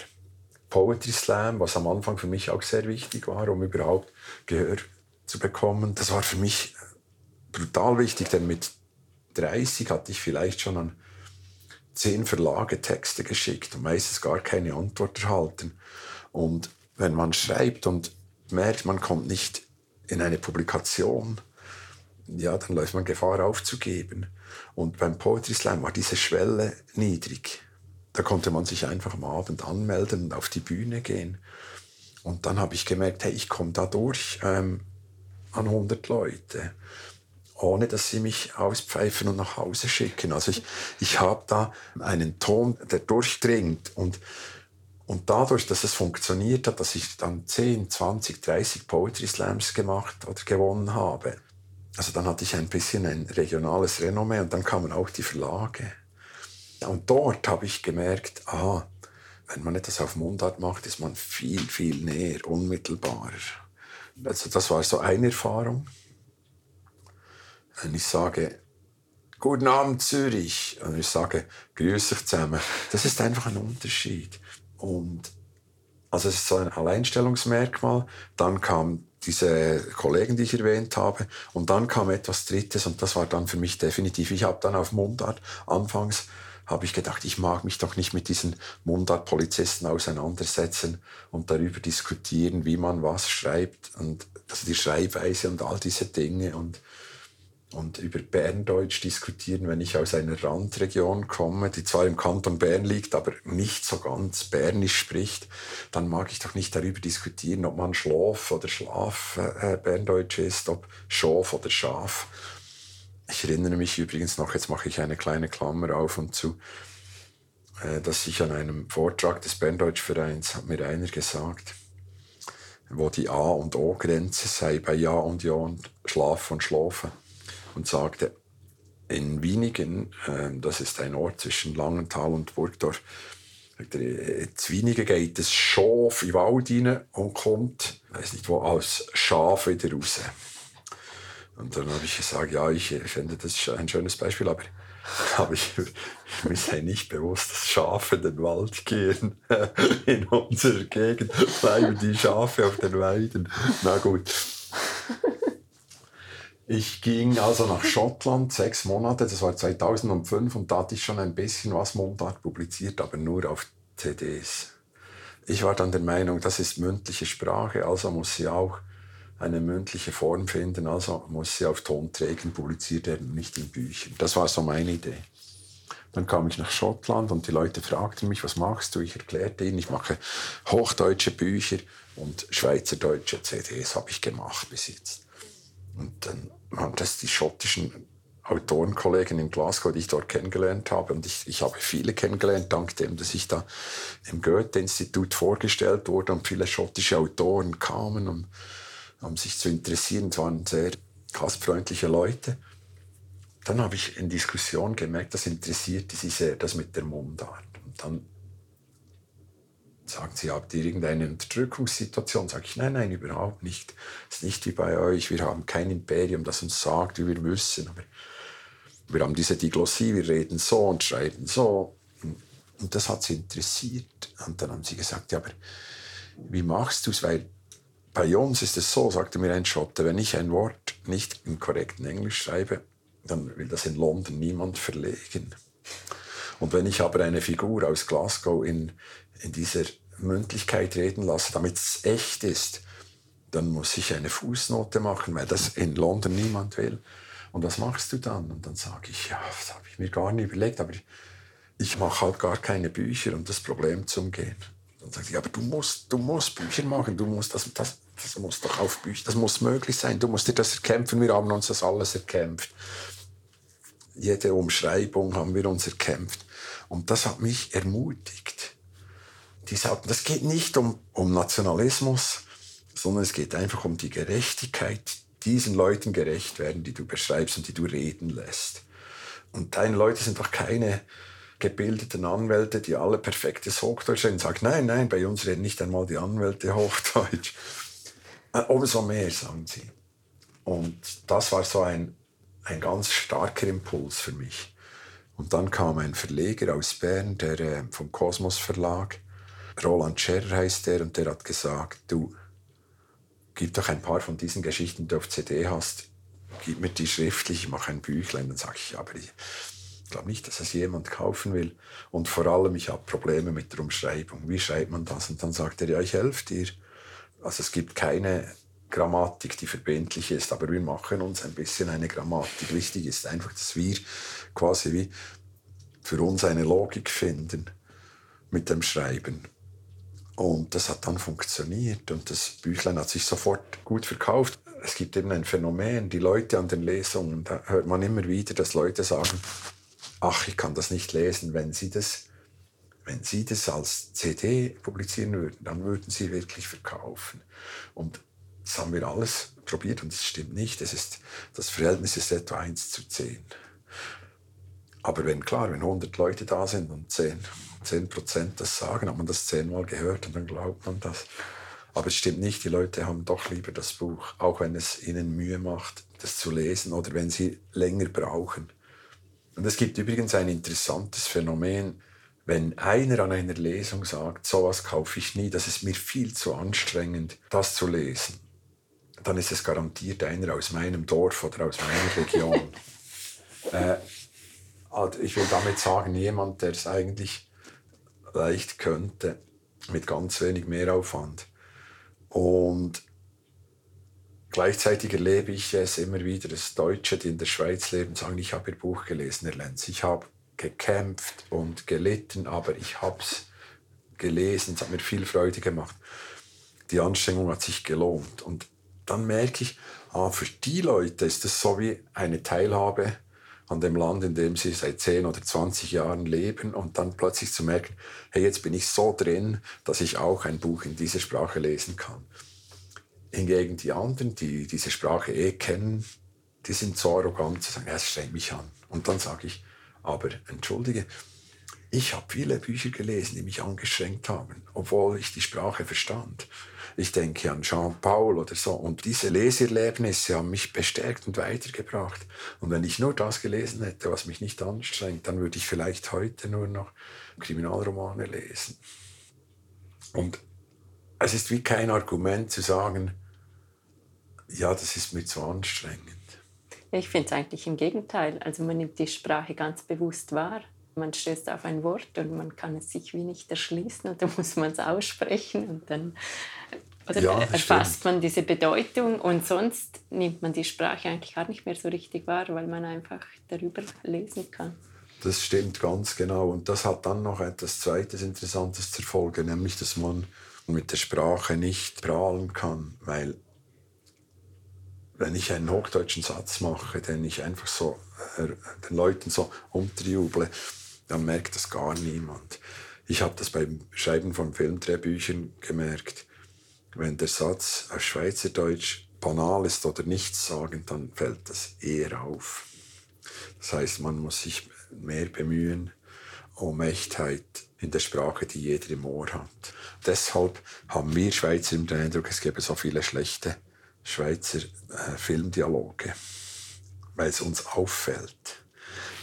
Poetry Slam, was am Anfang für mich auch sehr wichtig war, um überhaupt Gehör zu bekommen. Das war für mich brutal wichtig, denn mit 30 hatte ich vielleicht schon an zehn Verlage Texte geschickt und meistens gar keine Antwort erhalten. Und wenn man schreibt und merkt, man kommt nicht in eine Publikation, ja, dann läuft man Gefahr aufzugeben. Und beim Poetry Slam war diese Schwelle niedrig. Da konnte man sich einfach am Abend anmelden und auf die Bühne gehen. Und dann habe ich gemerkt, hey, ich komme da durch ähm, an 100 Leute, ohne dass sie mich auspfeifen und nach Hause schicken. Also ich, ich habe da einen Ton, der durchdringt und und dadurch, dass es funktioniert hat, dass ich dann 10, 20, 30 Poetry Slams gemacht oder gewonnen habe, also dann hatte ich ein bisschen ein regionales Renommee und dann kamen auch die Verlage. Und dort habe ich gemerkt, aha, wenn man etwas auf Mundart macht, ist man viel, viel näher, unmittelbarer. Also das war so eine Erfahrung. Wenn ich sage, Guten Abend Zürich, und ich sage, Grüß dich zusammen, das ist einfach ein Unterschied. Und also es ist so ein Alleinstellungsmerkmal. Dann kam diese Kollegen, die ich erwähnt habe. Und dann kam etwas Drittes und das war dann für mich definitiv. Ich habe dann auf Mundart anfangs habe ich gedacht, ich mag mich doch nicht mit diesen Mundart-Polizisten auseinandersetzen und darüber diskutieren, wie man was schreibt und also die Schreibweise und all diese Dinge und und über Berndeutsch diskutieren, wenn ich aus einer Randregion komme, die zwar im Kanton Bern liegt, aber nicht so ganz bernisch spricht, dann mag ich doch nicht darüber diskutieren, ob man Schlof oder Schlaf äh, Berndeutsch ist, ob Schof oder Schaf. Ich erinnere mich übrigens noch, jetzt mache ich eine kleine Klammer auf und zu, äh, dass ich an einem Vortrag des Berndeutschvereins hat mir einer gesagt, wo die A- und O-Grenze sei bei Ja und Ja und Schlaf und Schlafen und sagte, in Wienigen, äh, das ist ein Ort zwischen Langenthal und Burgdorf, in Wienigen geht es Schaf in den Wald rein und kommt, weiß nicht wo, als Schaf wieder raus. Und dann habe ich gesagt, ja, ich finde das ein schönes Beispiel, aber, (laughs) aber ich, mir sei nicht bewusst, dass Schafe in den Wald gehen. (laughs) In unserer Gegend bleiben die Schafe auf den Weiden. Na gut. Ich ging also nach Schottland, sechs Monate, das war 2005, und da hatte ich schon ein bisschen was Mundart publiziert, aber nur auf CDs. Ich war dann der Meinung, das ist mündliche Sprache, also muss sie auch eine mündliche Form finden, also muss sie auf Tonträgern publiziert werden, nicht in Büchern. Das war so meine Idee. Dann kam ich nach Schottland und die Leute fragten mich, was machst du? Ich erklärte ihnen, ich mache hochdeutsche Bücher und schweizerdeutsche CDs habe ich gemacht bis jetzt. Und dann waren das die schottischen Autorenkollegen in Glasgow, die ich dort kennengelernt habe. Und ich, ich habe viele kennengelernt, dank dem, dass ich da im Goethe-Institut vorgestellt wurde und viele schottische Autoren kamen, um, um sich zu interessieren. Es waren sehr gastfreundliche Leute. Dann habe ich in Diskussion gemerkt, das interessierte sie sehr, das mit der Mundart. Und dann sagen sie, habt ihr irgendeine Unterdrückungssituation? Sage ich, nein, nein, überhaupt nicht. Es ist nicht wie bei euch. Wir haben kein Imperium, das uns sagt, wie wir müssen. Aber wir haben diese Diglossie, wir reden so und schreiben so. Und das hat sie interessiert. Und dann haben sie gesagt, ja, aber wie machst du es? Weil bei uns ist es so, sagte mir ein Schotte, wenn ich ein Wort nicht im korrekten Englisch schreibe, dann will das in London niemand verlegen. Und wenn ich aber eine Figur aus Glasgow in, in dieser Mündlichkeit reden lasse, damit es echt ist, dann muss ich eine Fußnote machen, weil das in London niemand will. Und was machst du dann? Und dann sage ich, ja, das habe ich mir gar nicht überlegt, aber ich mache halt gar keine Bücher, um das Problem zu umgehen. Dann sage ich, aber du musst, du musst Bücher machen, du musst das, das, das muss doch auf Bücher, das muss möglich sein, du musst dir das erkämpfen, wir haben uns das alles erkämpft. Jede Umschreibung haben wir uns erkämpft. Und das hat mich ermutigt. Die sagten, das geht nicht um, um Nationalismus, sondern es geht einfach um die Gerechtigkeit, diesen Leuten gerecht werden, die du beschreibst und die du reden lässt. Und deine Leute sind doch keine gebildeten Anwälte, die alle perfektes Hochdeutsch reden. Sagt, nein, nein, bei uns reden nicht einmal die Anwälte Hochdeutsch. Äh, umso mehr, sagen sie. Und das war so ein, ein ganz starker Impuls für mich. Und dann kam ein Verleger aus Bern, der äh, vom Kosmos Verlag, Roland Scherrer heißt der, und der hat gesagt, du, gib doch ein paar von diesen Geschichten, die du auf CD hast, gib mir die schriftlich, ich mache ein Büchlein. Dann sage ich, aber ich glaube nicht, dass es jemand kaufen will. Und vor allem, ich habe Probleme mit der Umschreibung. Wie schreibt man das? Und dann sagt er, ja, ich helfe dir. Also es gibt keine Grammatik, die verbindlich ist, aber wir machen uns ein bisschen eine Grammatik. Wichtig ist einfach, dass wir quasi wie für uns eine Logik finden mit dem Schreiben. Und das hat dann funktioniert und das Büchlein hat sich sofort gut verkauft. Es gibt eben ein Phänomen, die Leute an den Lesungen, da hört man immer wieder, dass Leute sagen, ach, ich kann das nicht lesen, wenn sie das, wenn sie das als CD publizieren würden, dann würden sie wirklich verkaufen. Und das haben wir alles probiert und es stimmt nicht. Es ist, das Verhältnis ist etwa 1 zu 10. Aber wenn klar, wenn 100 Leute da sind und 10, 10 Prozent das sagen, hat man das zehnmal gehört und dann glaubt man das. Aber es stimmt nicht, die Leute haben doch lieber das Buch, auch wenn es ihnen Mühe macht, das zu lesen oder wenn sie länger brauchen. Und es gibt übrigens ein interessantes Phänomen, wenn einer an einer Lesung sagt, sowas kaufe ich nie, das ist mir viel zu anstrengend, das zu lesen, dann ist es garantiert einer aus meinem Dorf oder aus meiner Region. (laughs) äh, also ich will damit sagen, jemand, der es eigentlich leicht könnte, mit ganz wenig Mehraufwand. Und gleichzeitig erlebe ich es immer wieder, dass Deutsche, die in der Schweiz leben, sagen, ich habe ihr Buch gelesen, Herr Lenz. Ich habe gekämpft und gelitten, aber ich habe es gelesen, es hat mir viel Freude gemacht. Die Anstrengung hat sich gelohnt. Und dann merke ich, ah, für die Leute ist es so wie eine Teilhabe an dem Land, in dem sie seit 10 oder 20 Jahren leben und dann plötzlich zu merken, hey, jetzt bin ich so drin, dass ich auch ein Buch in dieser Sprache lesen kann. Hingegen die anderen, die diese Sprache eh kennen, die sind so arrogant zu sagen, es strengt mich an. Und dann sage ich, aber entschuldige, Ich habe viele Bücher gelesen, die mich angestrengt haben, obwohl ich die Sprache verstand. Ich denke an Jean-Paul oder so. Und diese Leseerlebnisse haben mich bestärkt und weitergebracht. Und wenn ich nur das gelesen hätte, was mich nicht anstrengt, dann würde ich vielleicht heute nur noch Kriminalromane lesen. Und es ist wie kein Argument zu sagen, ja, das ist mir zu anstrengend. Ich finde es eigentlich im Gegenteil. Also man nimmt die Sprache ganz bewusst wahr. Man stößt auf ein Wort und man kann es sich wie nicht erschließen und dann (laughs) muss man es aussprechen und dann oder ja, erfasst stimmt. man diese Bedeutung und sonst nimmt man die Sprache eigentlich gar nicht mehr so richtig wahr, weil man einfach darüber lesen kann. Das stimmt ganz genau und das hat dann noch etwas Zweites Interessantes zur Folge, nämlich dass man mit der Sprache nicht prahlen kann, weil wenn ich einen hochdeutschen Satz mache, den ich einfach so äh, den Leuten so unterjuble, dann merkt das gar niemand. Ich habe das beim Schreiben von Filmdrehbüchern gemerkt. Wenn der Satz auf Schweizerdeutsch banal ist oder nichts sagen, dann fällt das eher auf. Das heißt, man muss sich mehr bemühen um Echtheit in der Sprache, die jeder im Ohr hat. Deshalb haben wir Schweizer den Eindruck, es gäbe so viele schlechte Schweizer äh, Filmdialoge, weil es uns auffällt.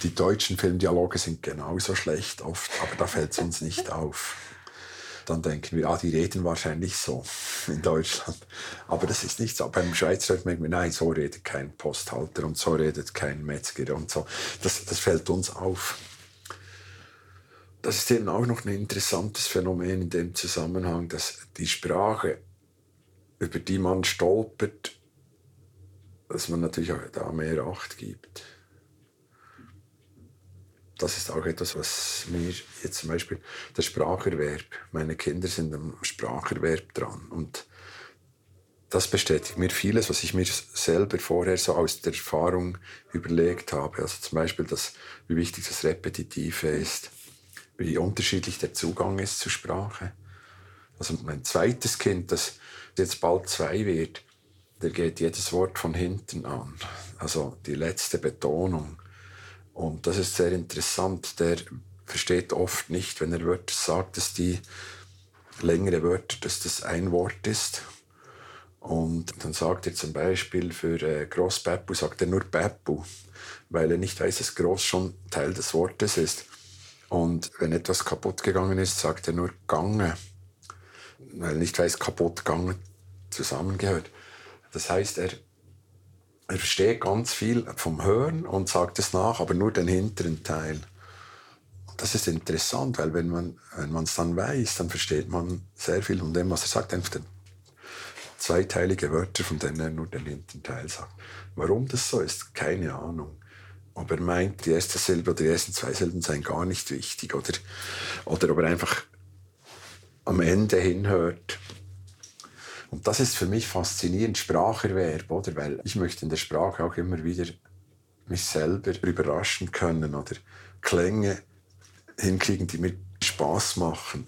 Die deutschen Filmdialoge sind genauso schlecht oft, aber da fällt es uns nicht auf. Dann denken wir, ah, die reden wahrscheinlich so in Deutschland. Aber das ist nicht so. Beim Schweizer denken wir, nein, so redet kein Posthalter und so redet kein Metzger und so. Das, das fällt uns auf. Das ist eben auch noch ein interessantes Phänomen in dem Zusammenhang, dass die Sprache, über die man stolpert, dass man natürlich auch da mehr Acht gibt das ist auch etwas, was mir jetzt zum Beispiel der Spracherwerb, meine Kinder sind am Spracherwerb dran und das bestätigt mir vieles, was ich mir selber vorher so aus der Erfahrung überlegt habe. Also zum Beispiel, dass, wie wichtig das Repetitive ist, wie unterschiedlich der Zugang ist zur Sprache. Also mein zweites Kind, das jetzt bald zwei wird, der geht jedes Wort von hinten an. Also die letzte Betonung. Und das ist sehr interessant. Der versteht oft nicht, wenn er Wörter sagt, dass die längere Wörter, dass das ein Wort ist. Und dann sagt er zum Beispiel für äh, Großbeppu, sagt er nur Beppu, weil er nicht weiß, dass Groß schon Teil des Wortes ist. Und wenn etwas kaputt gegangen ist, sagt er nur Gange, weil er nicht weiß, kaputt, Gange zusammengehört. Das heißt, er er versteht ganz viel vom Hören und sagt es nach, aber nur den hinteren Teil. Das ist interessant, weil wenn man es dann weiß, dann versteht man sehr viel von dem, was er sagt, einfach zweiteilige Wörter, von denen er nur den hinteren Teil sagt. Warum das so ist, keine Ahnung. Ob er meint, die erste Silbe oder die ersten zwei Silben seien gar nicht wichtig oder, oder ob er einfach am Ende hinhört und das ist für mich faszinierend, Spracherwerb, oder? Weil ich möchte in der Sprache auch immer wieder mich selber überraschen können oder Klänge hinkriegen, die mir Spaß machen.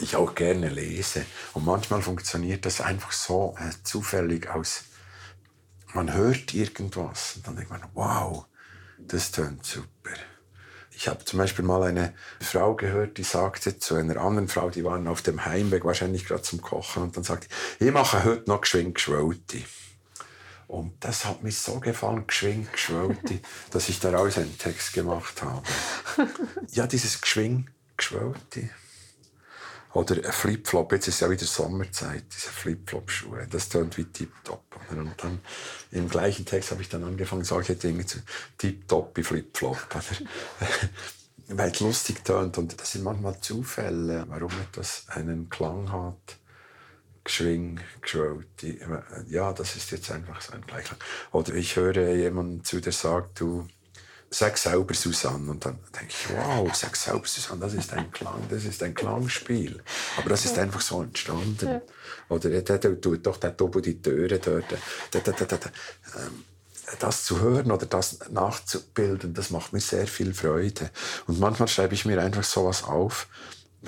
Ich auch gerne lese. Und manchmal funktioniert das einfach so äh, zufällig aus. Man hört irgendwas und dann denkt man, wow, das tönt super. Ich habe zum Beispiel mal eine Frau gehört, die sagte zu einer anderen Frau, die waren auf dem Heimweg, wahrscheinlich gerade zum Kochen, und dann sagte, ich mache heute noch geschwind geschwolti. Und das hat mir so gefallen, geschwind geschwolti, (laughs) dass ich daraus einen Text gemacht habe. (laughs) Ja, dieses geschwind geschwolti. Oder ein Flipflop, jetzt ist ja wieder Sommerzeit, diese Flipflop-Schuhe, das tönt wie Tip-Top. Und dann im gleichen Text habe ich dann angefangen, solche Dinge zu Tip-Top wie Flipflop. (laughs) Weil es lustig tönt und das sind manchmal Zufälle, warum etwas einen Klang hat. Geschwing, geschwollt. Ja, das ist jetzt einfach so ein Gleichklang. Oder ich höre jemanden zu, der sagt, du, sag selber Susanne. Und dann denke ich, wow, sag selber Susanne, das ist ein Klang, das ist ein Klangspiel. Aber das ist einfach so entstanden. Ja. Oder der, tut doch der oben die Türe dort. Der, ähm, das zu hören oder das nachzubilden, das macht mir sehr viel Freude. Und manchmal schreibe ich mir einfach sowas auf,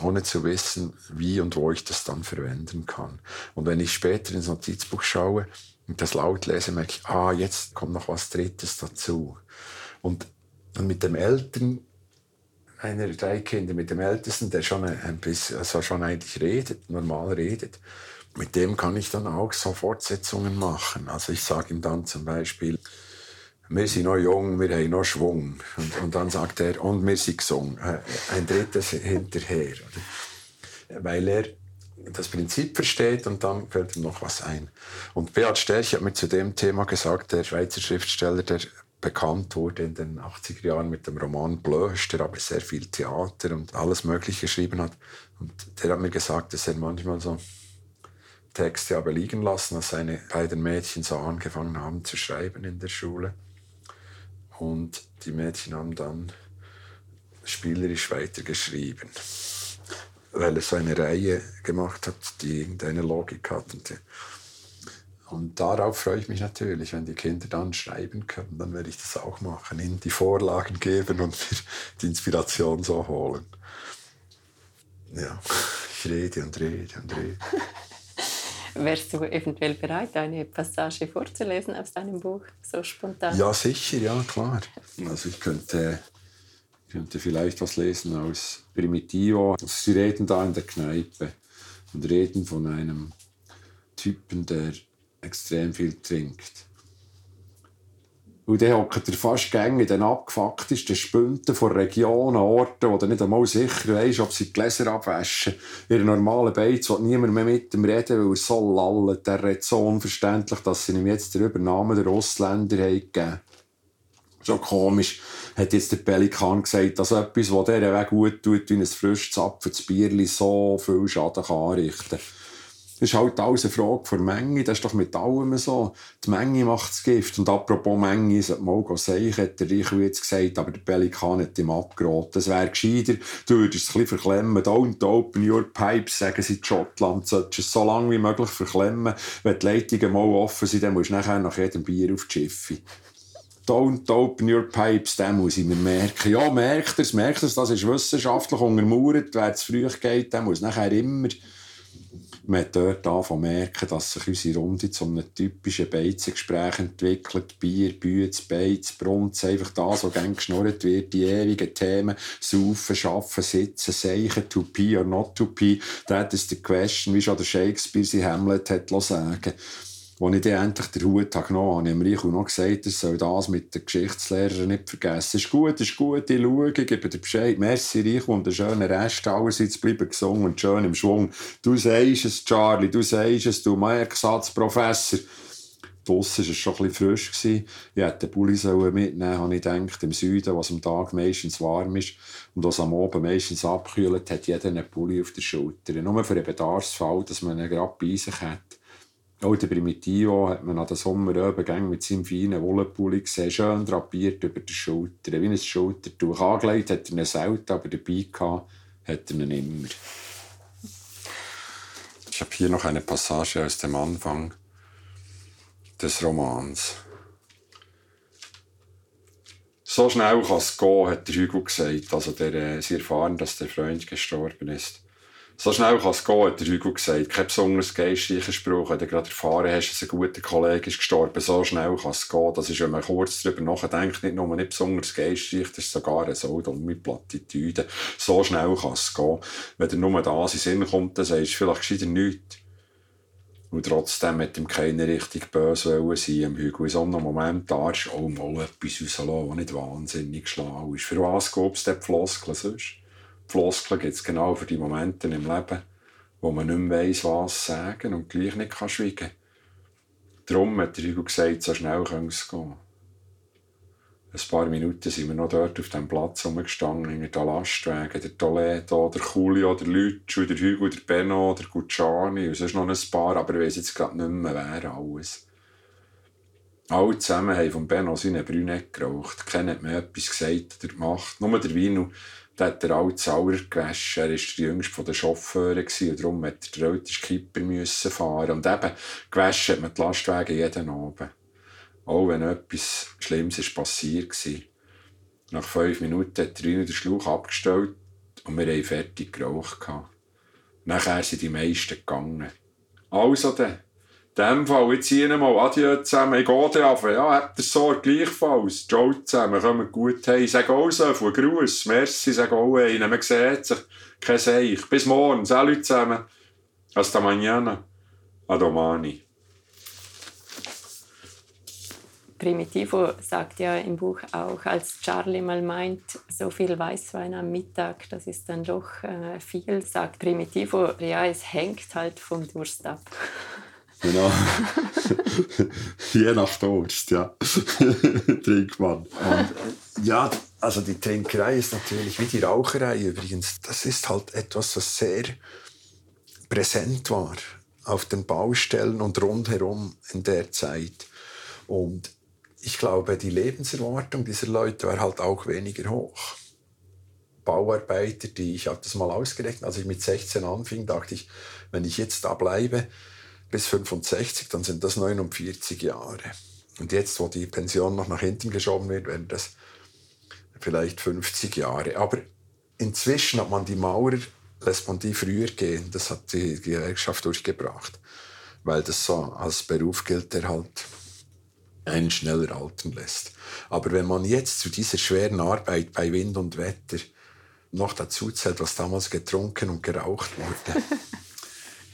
ohne zu wissen, wie und wo ich das dann verwenden kann. Und wenn ich später ins Notizbuch schaue und das laut lese, merke ich, ah, jetzt kommt noch was Drittes dazu. Und und mit dem Eltern einer drei Kinder, mit dem Ältesten, der schon ein bisschen, also schon eigentlich redet, normal redet, mit dem kann ich dann auch so Fortsetzungen machen. Also ich sage ihm dann zum Beispiel, wir sind noch jung, wir haben noch Schwung. Und, und dann sagt er, und wir sind gesungen. Äh, ein drittes hinterher. Weil er das Prinzip versteht und dann fällt ihm noch was ein. Und Beat Sterch hat mir zu dem Thema gesagt, der Schweizer Schriftsteller, der bekannt wurde in den 80er Jahren mit dem Roman Blöster, aber sehr viel Theater und alles Mögliche geschrieben hat. Und der hat mir gesagt, dass er manchmal so Texte habe liegen lassen, als seine beiden Mädchen so angefangen haben zu schreiben in der Schule. Und die Mädchen haben dann spielerisch weitergeschrieben, weil er so eine Reihe gemacht hat, die irgendeine Logik hat. Und, und darauf freue ich mich natürlich, wenn die Kinder dann schreiben können, dann werde ich das auch machen, ihnen die Vorlagen geben und mir die Inspiration so holen. Ja, ich rede und rede und rede. (laughs) Wärst du eventuell bereit, eine Passage vorzulesen aus deinem Buch, so spontan? Ja, sicher, ja, klar. Also ich könnte, könnte vielleicht was lesen aus Primitivo. Sie reden da in der Kneipe und reden von einem Typen, der extrem viel trinkt. Und dann hockt er fast gängig in den abgefucktesten Spünten von Regionen, Orten, wo du nicht einmal sicher weisst, ob sie die Gläser abwaschen. Einer normalen Beiz will niemand mehr mit ihm reden, weil er so lallt. Der redet so unverständlich, dass sie ihm jetzt den Übernamen der Ausländer haben gegeben Schon komisch, hat jetzt der Pelikan gesagt, dass etwas, was dieser Weg gut tut, wie ein frisch zapfendes Bierli, so viel Schaden anrichten kann. Das ist halt alles eine Frage der Menge. Das ist doch mit allem so. Die Menge macht das Gift. Und apropos Menge, sollte mal sagen, hat der Reichel jetzt gesagt, aber der Pelikan hat ihm abgeraten. Es wäre gescheiter, du würdest es ein bisschen verklemmen. Don't open your pipes, sagen sie in Schottland. Solltest es so lange wie möglich verklemmen. Wenn die Leitungen mal offen sind, dann musst du nachher nach jedem Bier auf die Schiffe. Don't open your pipes, den muss ich mir merken. Ja, merkt es, merkt es, das ist wissenschaftlich untermauert. Wer zu früh geht, der muss nachher immer man hat dort angefangen merken, dass sich unsere Runde zu einem typischen Beizengespräch entwickelt. Bier, Bütz, Beiz, Brunz, einfach das, was gerne geschnurrt wird, die ewigen Themen, saufen, arbeiten, sitzen, seichen, to be or not to be. That is the question, wie schon der Shakespeare sie Hamlet hat sagen als ich dann endlich den Hut genommen habe, habe ich Rico noch gesagt, er soll das mit den Geschichtslehrern nicht vergessen. Ist gut, ist gut, ich schaue, gebe dir Bescheid. Merci, Rico, und einen schönen Rest. Allerseits bleiben gesungen und schön im Schwung. Du sagst es, Charlie, du sagst es, du Merksatz, Professor. Draussen war es schon ein bisschen frisch. Gewesen. Ich hätte den Pulli mitnehmen habe ich gedacht, im Süden, was am Tag meistens warm ist und was am Abend meistens abkühlt, hat jeder einen Pulli auf der Schulter. Nur für den Bedarfsfall, dass man ihn gerade bei sich hat. Auch der Primitivo hat man an den Sommerabend mit seinem feinen Wollenpulli gesehen, schön drapiert über die Schulter, wie ein Schultertuch. Angelegt hat er ihn selten, aber dabei gehabt hat er ihn immer. Ich habe hier noch eine Passage aus dem Anfang des Romans. So schnell kann es gehen, hat der Hugo gesagt. Also der, äh, sie erfahren, dass der Freund gestorben ist. So schnell kann es gehen, hat der Hugo gesagt. Kein besonders geistreicher Spruch. Wenn du gerade erfahren hast, dass ein guter Kollege ist gestorben, so schnell kann es gehen. Das ist, wenn man kurz darüber nachdenkt, nicht nur nicht besonders geistreich, das ist sogar eine so dumme Plattitüde. So schnell kann es gehen. Wenn dir nur das in Sinn kommt, dann sagst du vielleicht gescheiter nichts. Und trotzdem hat ihm keine richtig böse wollen sein. Im Hugo in so einem Moment da ist auch mal etwas rauslassen, was nicht wahnsinnig schlau ist. Für was gab es denn Floskeln sonst? Floskeln gibt es genau für die Momente im Leben, wo man nicht mehr weiss, was sagen und gleich nicht kann schweigen kann. Darum hat der Hugo gesagt, so schnell kann es gehen. Ein paar Minuten sind wir noch dort auf dem Platz rumgestanden, hinter den Lastwagen, der Toledo, der Julio, der Lütsch, der Hugo, der Benno, der Gucciani und sonst noch ein paar, aber ich weiß jetzt gerade nicht mehr, wer alles. Alle zusammen haben von Benno seine Brüne geraucht. Keiner hat mir etwas gesagt oder gemacht. Nur der Vino da hat er alle Zauber gewaschen. Er war der jüngste der Chauffeure und darum musste der älteste Kipper müssen fahren. Und eben, gewaschen hat man die Lastwagen jeden Abend. Auch wenn etwas Schlimmes ist passiert war. Nach fünf Minuten hat er den Schlauch abgestellt und wir haben fertig geraucht. Nachher sind die meisten gegangen. Also dann, dem Fall jetzt hier mal Adieu zusammen. Ich gehe dann Ja, habt ihr so gleichfalls. Ciao zusammen, kommt gut hey. Ich sage auch so viel Gruß. Merci, sage auch einen. Man sieht sich. Kein Seich. Bis morgen. Salut zusammen. Hasta mañana. Adomani. Primitivo sagt ja im Buch auch, als Charlie mal meint, so viel Weißwein am Mittag, das ist dann doch äh, viel, sagt Primitivo, ja, es hängt halt vom Durst ab. Genau. (laughs) Je nach Durst, ja. (laughs) Trinkt man. Und, äh, ja, also die Trinkerei ist natürlich wie die Raucherei übrigens. Das ist halt etwas, was sehr präsent war auf den Baustellen und rundherum in der Zeit. Und ich glaube, die Lebenserwartung dieser Leute war halt auch weniger hoch. Bauarbeiter, die, ich habe das mal ausgerechnet, als ich mit 16 anfing, dachte ich, wenn ich jetzt da bleibe bis 65, dann sind das 49 Jahre. Und jetzt, wo die Pension noch nach hinten geschoben wird, werden das vielleicht 50 Jahre. Aber inzwischen hat man die Maurer, lässt man die früher gehen. Das hat die Gewerkschaft durchgebracht. Weil das so als Beruf gilt, der halt einen schneller altern lässt. Aber wenn man jetzt zu dieser schweren Arbeit bei Wind und Wetter noch dazu zählt, was damals getrunken und geraucht wurde, (laughs)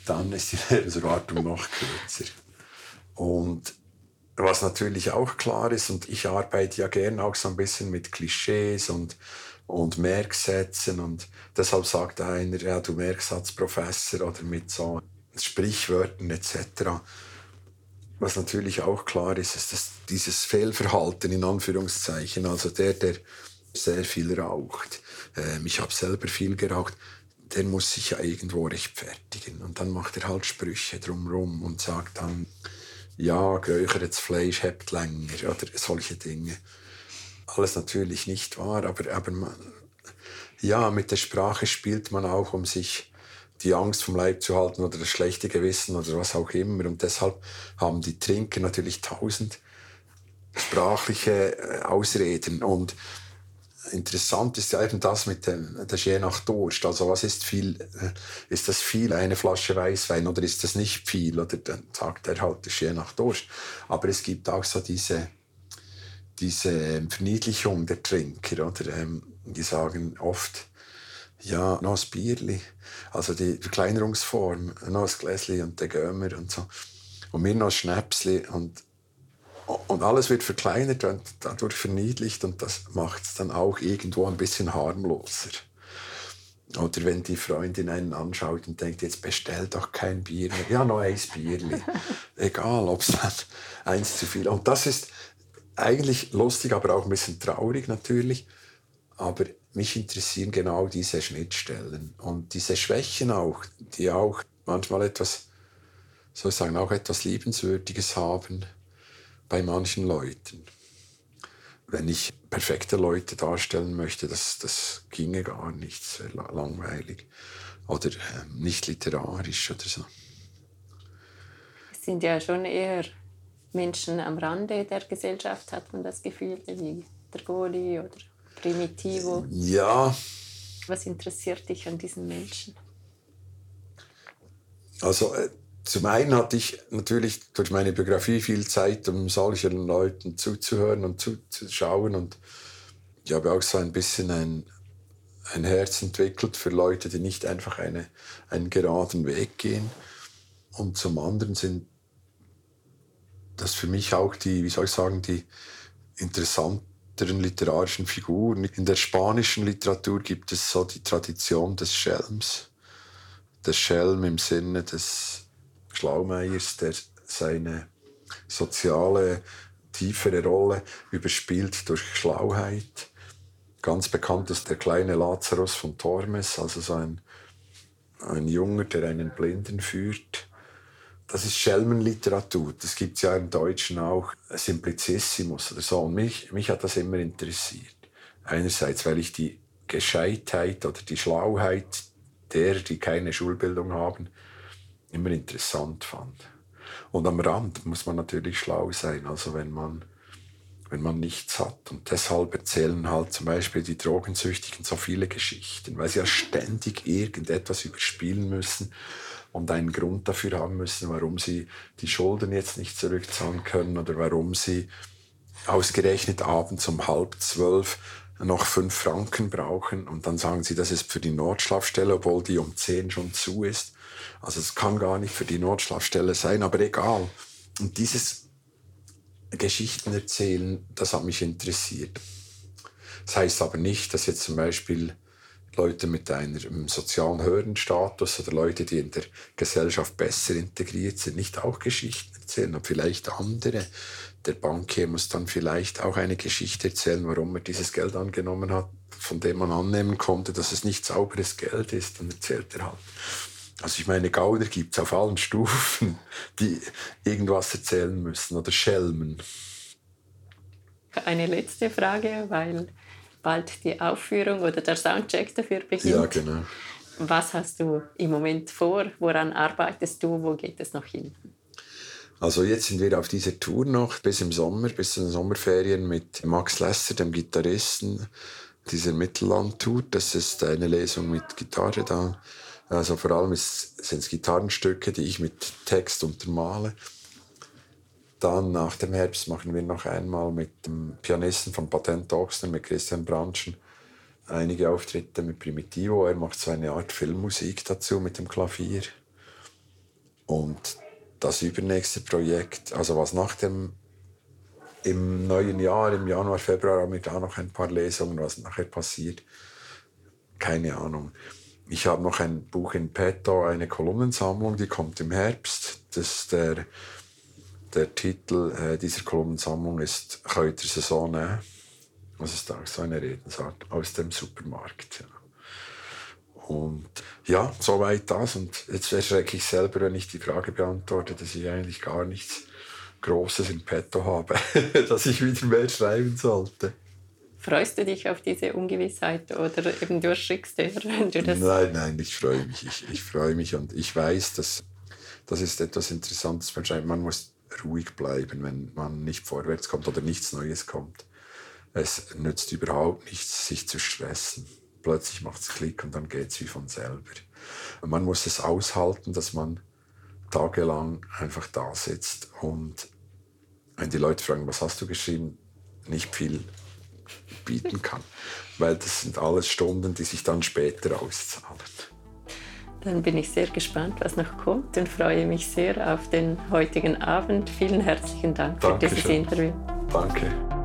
dann ist die Lebenserwartung noch kürzer. Und was natürlich auch klar ist, und ich arbeite ja gerne auch so ein bisschen mit Klischees und, und Merksätzen und deshalb sagt einer, ja, du Merksatzprofessor oder mit so Sprichwörtern etc., was natürlich auch klar ist, ist dass dieses Fehlverhalten in Anführungszeichen, also der, der sehr viel raucht, ähm, ich habe selber viel geraucht, der muss sich ja irgendwo rechtfertigen. Und dann macht er halt Sprüche drumherum und sagt dann, ja, geräuchertes Fleisch hebt länger oder solche Dinge. Alles natürlich nicht wahr, aber, aber man, ja, mit der Sprache spielt man auch, um sich die Angst vom Leib zu halten oder das schlechte Gewissen oder was auch immer. Und deshalb haben die Trinker natürlich tausend sprachliche äh, Ausreden. Und interessant ist ja eben das mit dem, das je nach Durst. Also was ist viel, äh, ist das viel, eine Flasche Weißwein oder ist das nicht viel? Oder dann sagt er halt, das je nach Durst. Aber es gibt auch so diese, diese Verniedlichung der Trinker, oder? Ähm, die sagen oft, ja, noch ein Bierli. Also die Verkleinerungsform, noch ein Gläschen und der Gömer und so. Und mir noch ein Schnäpsli und, und alles wird verkleinert und dadurch verniedlicht und das macht es dann auch irgendwo ein bisschen harmloser. Oder wenn die Freundin einen anschaut und denkt, jetzt bestell doch kein Bier mehr. Ja, noch ein Bierli. (laughs) Egal, ob es eins zu viel. Und das ist eigentlich lustig, aber auch ein bisschen traurig natürlich. Aber mich interessieren genau diese Schnittstellen und diese Schwächen auch, die auch manchmal etwas, soll ich sagen, auch etwas Liebenswürdiges haben bei manchen Leuten. Wenn ich perfekte Leute darstellen möchte, das, das ginge gar nicht, wäre langweilig oder äh, nicht literarisch oder so. Es sind ja schon eher Menschen am Rande der Gesellschaft, hat man das Gefühl, wie der Goli oder Primitivo. Ja. Was interessiert dich an diesen Menschen? Also äh, zum einen hatte ich natürlich durch meine Biografie viel Zeit, um solchen Leuten zuzuhören und zuzuschauen. Und ich habe auch so ein bisschen ein, ein Herz entwickelt für Leute, die nicht einfach eine, einen geraden Weg gehen. Und zum anderen sind das für mich auch die, wie soll ich sagen, die interessanten literarischen Figuren. In der spanischen Literatur gibt es so die Tradition des Schelms. Der Schelm im Sinne des Schlaumeiers, der seine soziale, tiefere Rolle überspielt durch Schlauheit. Ganz bekannt ist der kleine Lazarus von Tormes, also so ein, ein Junger, der einen Blinden führt das ist Schelmenliteratur. Das gibt es ja im Deutschen auch, Simplicissimus oder so. Und mich, mich hat das immer interessiert. Einerseits, weil ich die Gescheitheit oder die Schlauheit der, die keine Schulbildung haben, immer interessant fand. Und am Rand muss man natürlich schlau sein, also wenn man, wenn man nichts hat. Und deshalb erzählen halt zum Beispiel die Drogensüchtigen so viele Geschichten, weil sie ja ständig irgendetwas überspielen müssen und einen Grund dafür haben müssen, warum sie die Schulden jetzt nicht zurückzahlen können oder warum sie ausgerechnet abends um halb zwölf noch fünf Franken brauchen und dann sagen sie, das ist für die Notschlafstelle, obwohl die um zehn schon zu ist. Also es kann gar nicht für die Notschlafstelle sein, aber egal. Und dieses Geschichten erzählen, das hat mich interessiert. Das heißt aber nicht, dass jetzt zum Beispiel Leute mit einem sozialen höheren Status oder Leute, die in der Gesellschaft besser integriert sind, nicht auch Geschichten erzählen und vielleicht andere. Der Bankier muss dann vielleicht auch eine Geschichte erzählen, warum er dieses Geld angenommen hat, von dem man annehmen konnte, dass es nicht sauberes Geld ist. Dann erzählt er halt. Also ich meine, Gauder gibt es auf allen Stufen, (laughs) die irgendwas erzählen müssen oder Schelmen. Eine letzte Frage, weil bald die Aufführung oder der Soundcheck dafür beginnt. Ja, genau. Was hast du im Moment vor? Woran arbeitest du? Wo geht es noch hin? Also jetzt sind wir auf dieser Tour noch bis im Sommer, bis zu den Sommerferien mit Max Lesser, dem Gitarristen dieser Mittelland-Tour. Das ist eine Lesung mit Gitarre da. Also vor allem sind es Gitarrenstücke, die ich mit Text untermale. Dann nach dem Herbst machen wir noch einmal mit dem Pianisten von Patent Ochsner, mit Christian Branschen, einige Auftritte mit Primitivo. Er macht so eine Art Filmmusik dazu mit dem Klavier. Und das übernächste Projekt, also was nach dem im neuen Jahr, im Januar, Februar, haben wir da noch ein paar Lesungen, was nachher passiert. Keine Ahnung. Ich habe noch ein Buch in petto, eine Kolumnensammlung, die kommt im Herbst. Das der der Titel äh, dieser Kolumnensammlung ist «Könnt ihr Saison nehmen?» Das ist auch so eine Redensart aus dem Supermarkt. Ja. Und ja, soweit das. Und jetzt erschrecke ich selber, wenn ich die Frage beantworte, dass ich eigentlich gar nichts Großes in petto habe, (laughs) dass ich wieder mehr schreiben sollte. Freust du dich auf diese Ungewissheit oder eben du erschrickst dir, (laughs) wenn du das... Nein, nein, ich freue mich. Ich, ich freue mich und ich weiß, dass das ist etwas Interessantes. Man muss ruhig bleiben, wenn man nicht vorwärts kommt oder nichts Neues kommt. Es nützt überhaupt nichts, sich zu stressen. Plötzlich macht es Klick und dann geht es wie von selber. Man muss es aushalten, dass man tagelang einfach da sitzt und wenn die Leute fragen, was hast du geschrieben, nicht viel bieten kann. Weil das sind alles Stunden, die sich dann später auszahlen. Dann bin ich sehr gespannt, was noch kommt und freue mich sehr auf den heutigen Abend. Vielen herzlichen Dank Dankeschön. für dieses Interview. Danke.